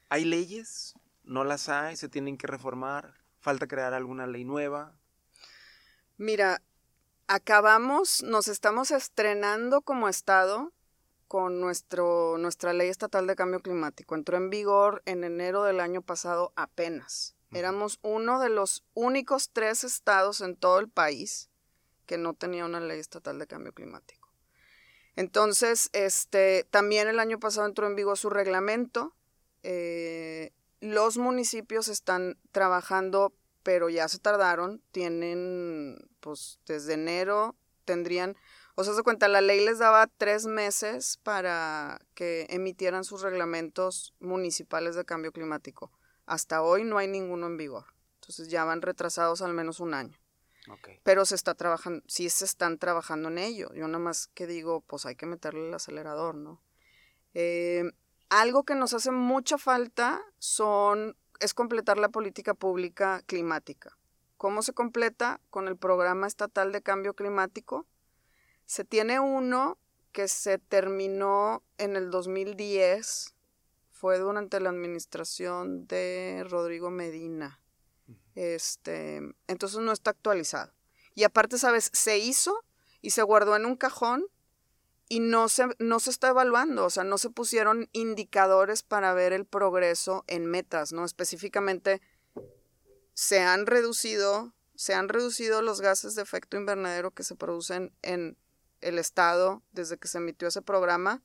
¿Hay leyes? ¿No las hay? ¿Se tienen que reformar? ¿Falta crear alguna ley nueva? Mira, acabamos, nos estamos estrenando como Estado con nuestro, nuestra ley estatal de cambio climático. Entró en vigor en enero del año pasado apenas. Éramos uno de los únicos tres estados en todo el país que no tenía una ley estatal de cambio climático. Entonces, este, también el año pasado entró en vigor su reglamento. Eh, los municipios están trabajando, pero ya se tardaron. Tienen, pues, desde enero tendrían, o sea, se cuenta, la ley les daba tres meses para que emitieran sus reglamentos municipales de cambio climático. Hasta hoy no hay ninguno en vigor. Entonces ya van retrasados al menos un año pero se está trabajando, sí se están trabajando en ello. Yo nada más que digo, pues hay que meterle el acelerador, ¿no? Eh, algo que nos hace mucha falta son, es completar la política pública climática. ¿Cómo se completa? Con el programa estatal de cambio climático. Se tiene uno que se terminó en el 2010, fue durante la administración de Rodrigo Medina. Este, entonces no está actualizado. Y aparte, ¿sabes? Se hizo y se guardó en un cajón y no se, no se está evaluando, o sea, no se pusieron indicadores para ver el progreso en metas, ¿no? Específicamente, se han reducido, se han reducido los gases de efecto invernadero que se producen en el estado desde que se emitió ese programa.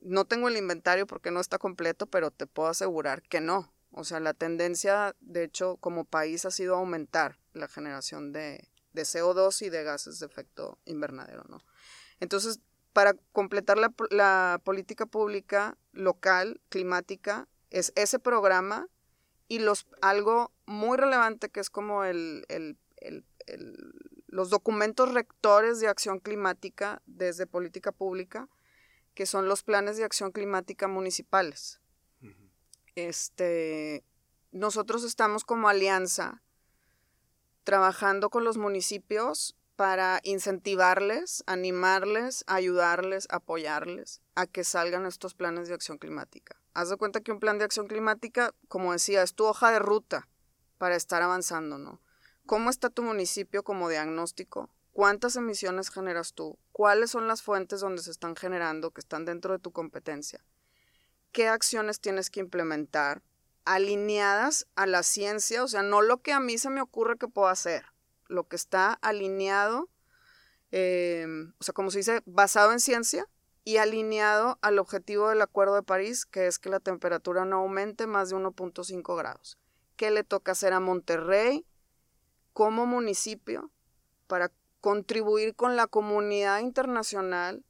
No tengo el inventario porque no está completo, pero te puedo asegurar que no. O sea, la tendencia, de hecho, como país ha sido aumentar la generación de, de CO2 y de gases de efecto invernadero, ¿no? Entonces, para completar la, la política pública local, climática, es ese programa y los, algo muy relevante que es como el, el, el, el, los documentos rectores de acción climática desde política pública, que son los planes de acción climática municipales. Este, nosotros estamos como alianza trabajando con los municipios para incentivarles, animarles, ayudarles, apoyarles a que salgan estos planes de acción climática. Haz de cuenta que un plan de acción climática, como decía, es tu hoja de ruta para estar avanzando, ¿no? ¿Cómo está tu municipio como diagnóstico? ¿Cuántas emisiones generas tú? ¿Cuáles son las fuentes donde se están generando que están dentro de tu competencia? ¿Qué acciones tienes que implementar? alineadas a la ciencia, o sea, no lo que a mí se me ocurre que puedo hacer, lo que está alineado, eh, o sea, como se dice, basado en ciencia y alineado al objetivo del Acuerdo de París, que es que la temperatura no aumente más de 1.5 grados. ¿Qué le toca hacer a Monterrey como municipio para contribuir con la comunidad internacional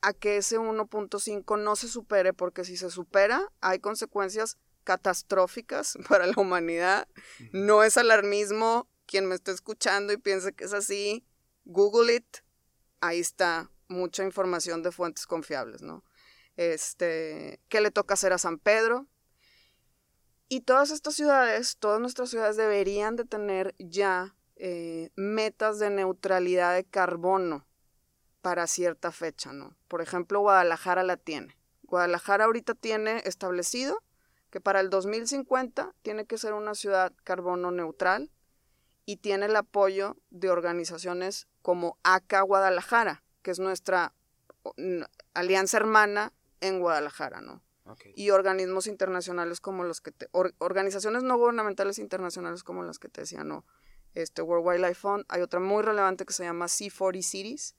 a que ese 1.5 no se supere? Porque si se supera, hay consecuencias catastróficas para la humanidad. No es alarmismo. Quien me esté escuchando y piense que es así, Google it. Ahí está mucha información de fuentes confiables, ¿no? Este, ¿qué le toca hacer a San Pedro? Y todas estas ciudades, todas nuestras ciudades deberían de tener ya eh, metas de neutralidad de carbono para cierta fecha, ¿no? Por ejemplo, Guadalajara la tiene. Guadalajara ahorita tiene establecido que para el 2050 tiene que ser una ciudad carbono neutral y tiene el apoyo de organizaciones como ACA Guadalajara, que es nuestra alianza hermana en Guadalajara, ¿no? Y organismos internacionales como los que te, organizaciones no gubernamentales internacionales como las que te decía, ¿no? Este World Wildlife Fund, hay otra muy relevante que se llama C40 Cities,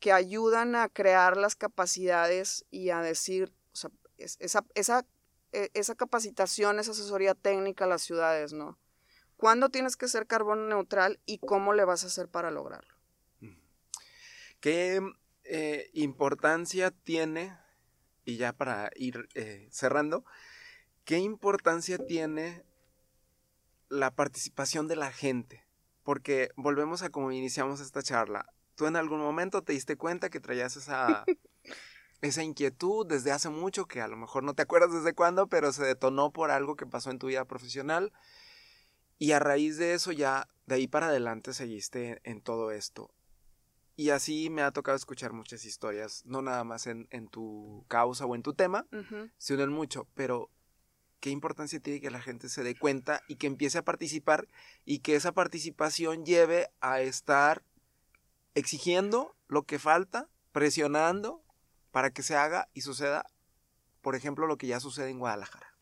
que ayudan a crear las capacidades y a decir, o sea, esa, esa, e, esa capacitación, esa asesoría técnica a las ciudades, ¿no? ¿Cuándo tienes que ser carbono neutral y cómo le vas a hacer para lograrlo? ¿Qué eh, importancia tiene, y ya para ir eh, cerrando, qué importancia tiene la participación de la gente? Porque volvemos a como iniciamos esta charla. ¿Tú en algún momento te diste cuenta que traías esa, esa inquietud desde hace mucho, que a lo mejor no te acuerdas desde cuándo, pero se detonó por algo que pasó en tu vida profesional? Y a raíz de eso ya, de ahí para adelante seguiste en todo esto. Y así me ha tocado escuchar muchas historias, no nada más en, tu causa o en tu tema, se unen mucho, pero qué importancia tiene que la gente se dé cuenta y que empiece a participar y que esa participación lleve a estar exigiendo lo que falta, presionando para que se haga y suceda, por ejemplo, lo que ya sucede en Guadalajara.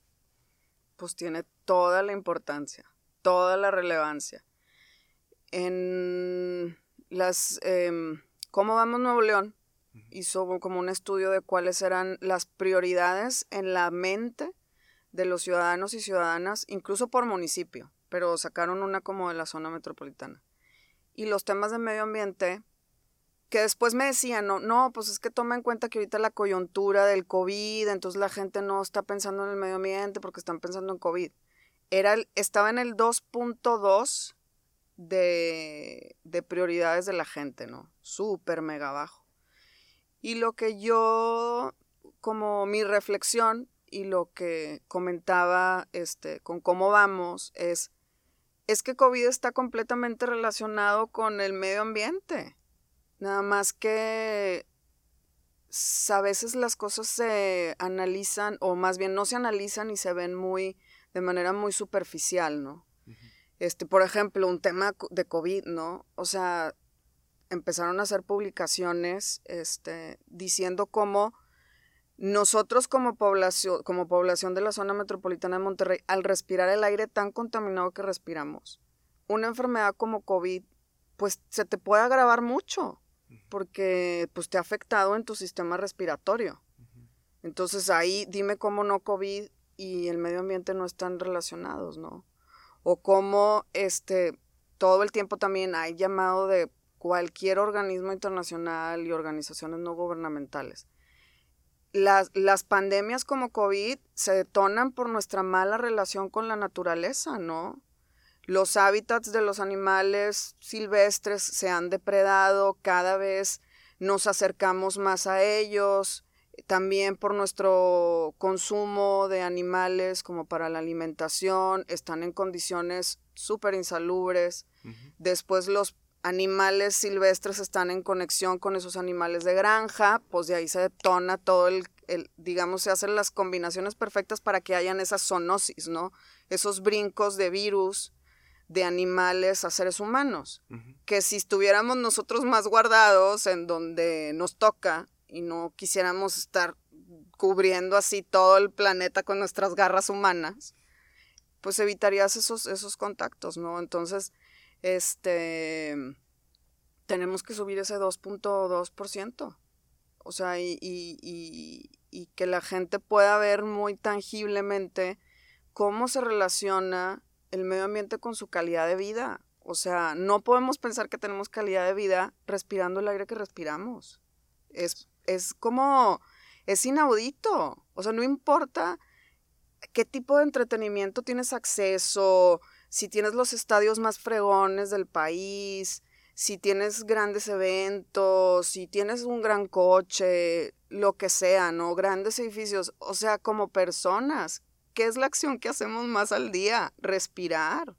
Pues tiene toda la importancia, toda la relevancia. En las, eh, ¿cómo vamos Nuevo León? Hizo como un estudio de cuáles eran las prioridades en la mente de los ciudadanos y ciudadanas, incluso por municipio, pero sacaron una como de la zona metropolitana. Y los temas de medio ambiente, que después me decían, no, no, pues es que toma en cuenta que ahorita la coyuntura del COVID, entonces la gente no está pensando en el medio ambiente porque están pensando en COVID. Era estaba en el 2.2 de, de prioridades de la gente, ¿no? Súper mega bajo. Y lo que yo, como mi reflexión y lo que comentaba este, con cómo vamos es, es que COVID está completamente relacionado con el medio ambiente. Nada más que a veces las cosas se analizan, o más bien no se analizan y se ven muy, de manera muy superficial, ¿no? Este, por ejemplo, un tema de COVID, ¿no? O sea, empezaron a hacer publicaciones este, diciendo cómo nosotros como población, como población de la zona metropolitana de Monterrey, al respirar el aire tan contaminado que respiramos, una enfermedad como COVID, pues se te puede agravar mucho, porque pues te ha afectado en tu sistema respiratorio. Entonces ahí dime cómo no COVID y el medio ambiente no están relacionados, ¿no? o cómo este, todo el tiempo también hay llamado de cualquier organismo internacional y organizaciones no gubernamentales. Las, las, pandemias como COVID se detonan por nuestra mala relación con la naturaleza, ¿no? Los hábitats de los animales silvestres se han depredado, cada vez nos acercamos más a ellos, también por nuestro consumo de animales como para la alimentación, están en condiciones súper insalubres. Después los animales silvestres están en conexión con esos animales de granja, pues de ahí se detona todo el, el, digamos, se hacen las combinaciones perfectas para que hayan esa zoonosis, ¿no? Esos brincos de virus de animales a seres humanos, que si estuviéramos nosotros más guardados en donde nos toca, y no quisiéramos estar cubriendo así todo el planeta con nuestras garras humanas, pues evitarías esos, esos contactos, ¿no? Entonces, este, tenemos que subir ese 2.2%. O sea, y, y, y, que la gente pueda ver muy tangiblemente cómo se relaciona el medio ambiente con su calidad de vida. O sea, no podemos pensar que tenemos calidad de vida respirando el aire que respiramos. Es es como, es inaudito. O sea, no importa qué tipo de entretenimiento tienes acceso, si tienes los estadios más fregones del país, si tienes grandes eventos, si tienes un gran coche, lo que sea, ¿no? Grandes edificios, o sea, como personas, ¿qué es la acción que hacemos más al día? Respirar.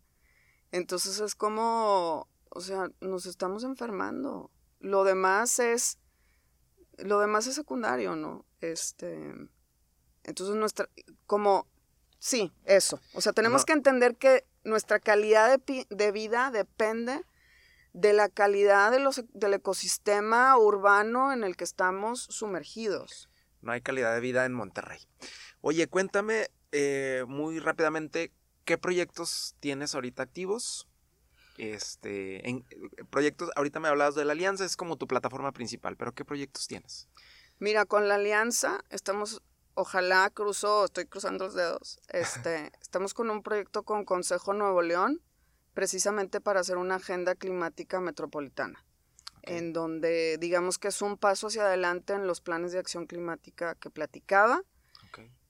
Entonces es como, o sea, nos estamos enfermando. Lo demás es lo demás es secundario, ¿no? Este, entonces nuestra, como, sí, eso. O sea, tenemos que entender que nuestra calidad de, de, vida depende de la calidad de los, del ecosistema urbano en el que estamos sumergidos. No hay calidad de vida en Monterrey. Oye, cuéntame eh, muy rápidamente, ¿qué proyectos tienes ahorita activos? Este, en eh, proyectos, ahorita me hablabas de la alianza, es como tu plataforma principal, pero ¿qué proyectos tienes? Mira, con la alianza estamos, ojalá cruzo, estoy cruzando los dedos, este, estamos con un proyecto con Consejo Nuevo León, precisamente para hacer una agenda climática metropolitana, en donde digamos que es un paso hacia adelante en los planes de acción climática que platicaba.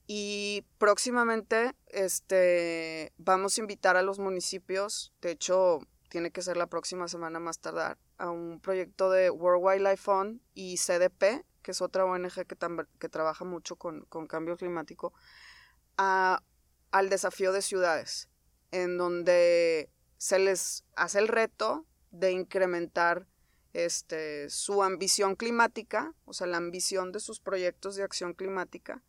Y próximamente este, vamos a invitar a los municipios, de hecho tiene que ser la próxima semana más tardar, a un proyecto de World Wildlife Fund y CDP, que es otra ONG que, trabaja mucho con, con cambio climático, al desafío de ciudades, en donde se les hace el reto de incrementar este, su ambición climática, o sea, la ambición de sus proyectos de acción climática,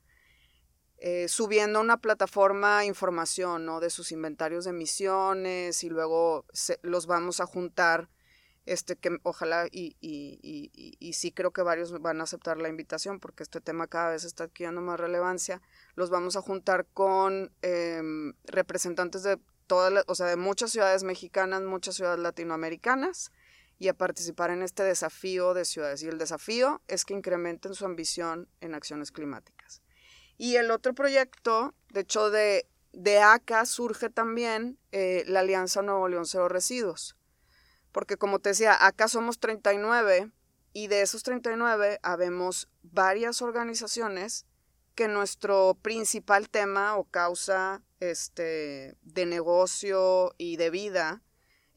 eh, subiendo una plataforma información ¿no? de sus inventarios de emisiones y luego los vamos a juntar, este, que ojalá y, y, y, sí creo que varios van a aceptar la invitación porque este tema cada vez está adquiriendo más relevancia, los vamos a juntar con em, representantes de todas, o sea, de muchas ciudades mexicanas, muchas ciudades latinoamericanas y a participar en este desafío de ciudades. Y el desafío es que incrementen su ambición en acciones climáticas. Y el otro proyecto, de hecho, de, de surge también eh, la Alianza Nuevo León Cero Residuos. Porque como te decía, acá somos 39 y de esos 39 habemos varias organizaciones que nuestro principal tema o causa este, de negocio y de vida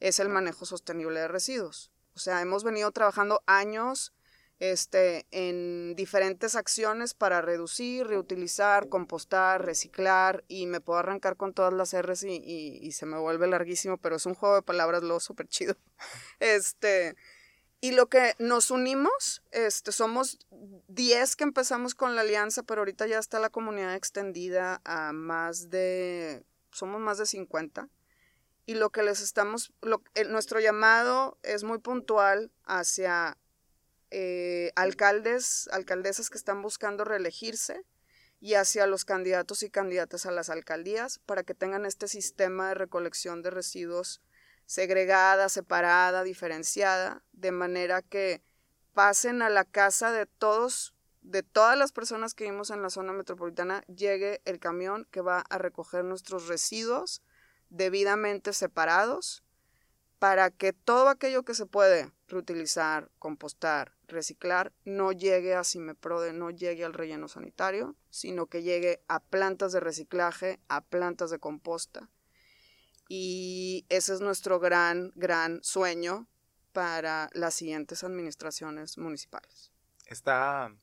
es el manejo sostenible de residuos. O sea, hemos venido trabajando años este, en diferentes acciones para reducir, reutilizar, compostar, reciclar y me puedo arrancar con todas las R's y, y, se me vuelve larguísimo, pero es un juego de palabras lo súper chido. Este, y lo que nos unimos, este, somos 10 que empezamos con la alianza, pero ahorita ya está la comunidad extendida a más de, somos más de 50. Y lo que les estamos, lo, nuestro llamado es muy puntual hacia eh, alcaldes, alcaldesas que están buscando reelegirse y hacia los candidatos y candidatas a las alcaldías para que tengan este sistema de recolección de residuos segregada, separada, diferenciada, de manera que pasen a la casa de todos, de todas las personas que vivimos en la zona metropolitana, llegue el camión que va a recoger nuestros residuos debidamente separados para que todo aquello que se puede reutilizar, compostar, reciclar, no llegue a Cimeprode, no llegue al relleno sanitario, sino que llegue a plantas de reciclaje, a plantas de composta. Y ese es nuestro gran, gran sueño para las siguientes administraciones municipales. Está,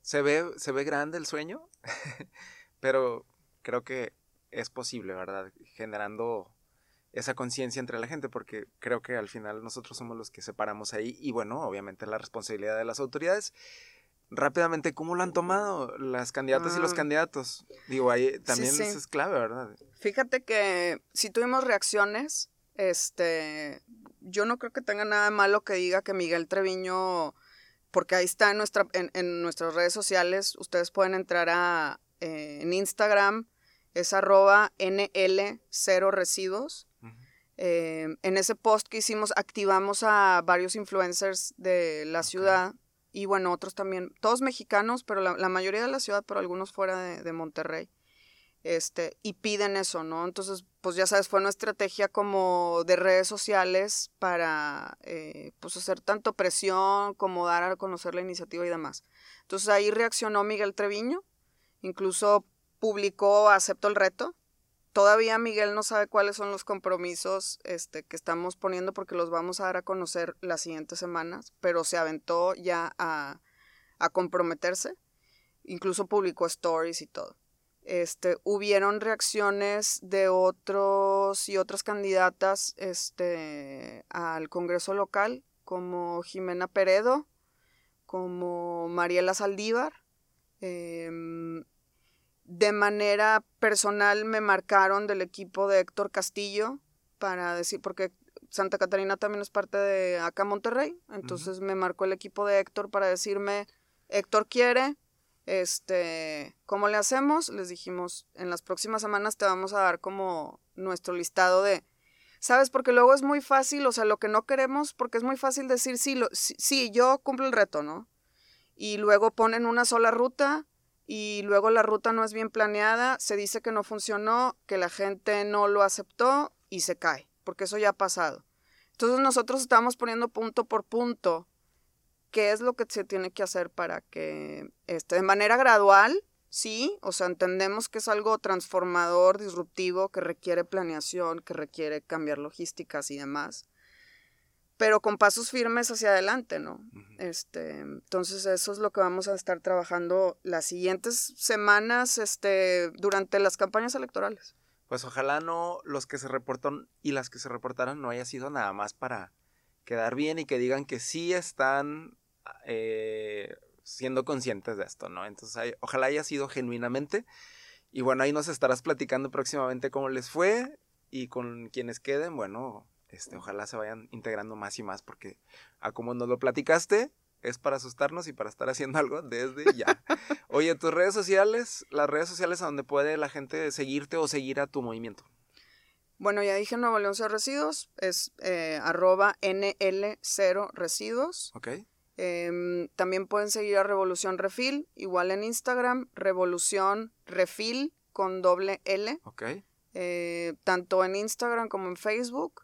se ve, se ve grande el sueño, pero creo que es posible, ¿verdad? Generando esa conciencia entre la gente, porque creo que al final nosotros somos los que separamos ahí y bueno, obviamente la responsabilidad de las autoridades. Rápidamente, ¿cómo lo han tomado las candidatas y los ah. candidatos? Digo, ahí también es clave, ¿verdad? Fíjate que si tuvimos reacciones, este, yo no creo que tenga nada de malo que diga que Miguel Treviño, porque ahí está en, nuestra, en, nuestras redes sociales, ustedes pueden entrar a, eh, en Instagram, es arroba NL0 residuos eh, en ese post que hicimos activamos a varios influencers de la ciudad y bueno, otros también, todos mexicanos, pero la, mayoría de la ciudad, pero algunos fuera de, Monterrey. Este, y piden eso, ¿no? Entonces, pues ya sabes, fue una estrategia como de redes sociales para, eh, pues hacer tanto presión como dar a conocer la iniciativa y demás. Entonces ahí reaccionó Miguel Treviño, incluso publicó Acepto el reto, Todavía Miguel no sabe cuáles son los compromisos este, que estamos poniendo porque los vamos a dar a conocer las siguientes semanas, pero se aventó ya a, comprometerse. Incluso publicó stories y todo. Este, hubieron reacciones de otros y otras candidatas este, al Congreso local, como Jimena Peredo, como Mariela Saldívar. Em, de manera personal me marcaron del equipo de Héctor Castillo para decir, porque Santa Catarina también es parte de acá Monterrey, entonces me marcó el equipo de Héctor para decirme, Héctor quiere, este, ¿cómo le hacemos? Les dijimos, en las próximas semanas te vamos a dar como nuestro listado de, ¿sabes? Porque luego es muy fácil, o sea, lo que no queremos, porque es muy fácil decir, sí, lo, sí, yo cumplo el reto, ¿no? Y luego ponen una sola ruta y luego la ruta no es bien planeada, se dice que no funcionó, que la gente no lo aceptó y se cae, porque eso ya ha pasado. Entonces nosotros estamos poniendo punto por punto qué es lo que se tiene que hacer para que, este, de manera gradual, sí, o sea, entendemos que es algo transformador, disruptivo, que requiere planeación, que requiere cambiar logísticas y demás, pero con pasos firmes hacia adelante, ¿no? Este, entonces eso es lo que vamos a estar trabajando las siguientes semanas, este, durante las campañas electorales. Pues ojalá no los que se reportan y las que se reportaran no haya sido nada más para quedar bien y que digan que sí están eh, siendo conscientes de esto, ¿no? Entonces, ojalá haya sido genuinamente. Y bueno, ahí nos estarás platicando próximamente cómo les fue y con quienes queden, bueno, este, ojalá se vayan integrando más y más porque a como nos lo platicaste, es para asustarnos y para estar haciendo algo desde ya. Oye, tus redes sociales, las redes sociales a donde puede la gente seguirte o seguir a tu movimiento. Bueno, ya dije Nuevo León Cero Residuos, es eh, arroba NL0 Residuos. Ok. Em, también pueden seguir a Revolución Refil, igual en Instagram, Revolución Refil con doble L. Ok. Eh, tanto en Instagram como en Facebook.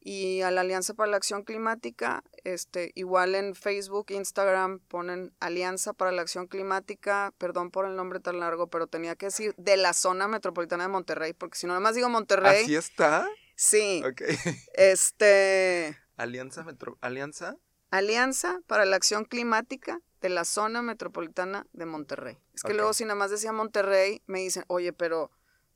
Y a la Alianza para la Acción Climática, este, igual en Facebook, Instagram ponen Alianza para la Acción Climática, perdón por el nombre tan largo, pero tenía que decir de la zona metropolitana de Monterrey, porque si no nada más digo Monterrey. ¿Así está? Sí. Ok. Este. Alianza Metro. Alianza. Alianza para la Acción Climática de la zona metropolitana de Monterrey. Es que luego si nada más decía Monterrey, me dicen, oye, pero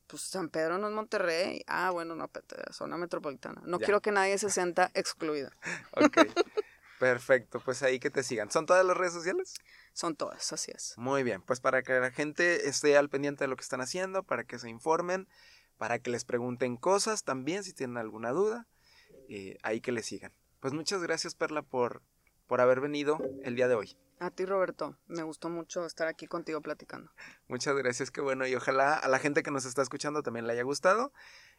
pues San Pedro no es Monterrey. Ah, bueno, no, zona metropolitana. No quiero que nadie se sienta excluido. Ok. Perfecto, pues ahí que te sigan. ¿Son todas las redes sociales? Son todas, así es. Muy bien, pues para que la gente esté al pendiente de lo que están haciendo, para que se informen, para que les pregunten cosas también si tienen alguna duda, eh, ahí que les sigan. Pues muchas gracias, Perla, por, por haber venido el día de hoy. A ti, Roberto. Me gustó mucho estar aquí contigo platicando. Muchas gracias, qué bueno. Y ojalá a la gente que nos está escuchando también le haya gustado.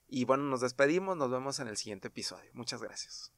Y bueno, nos despedimos. Nos vemos en el siguiente episodio. Muchas gracias.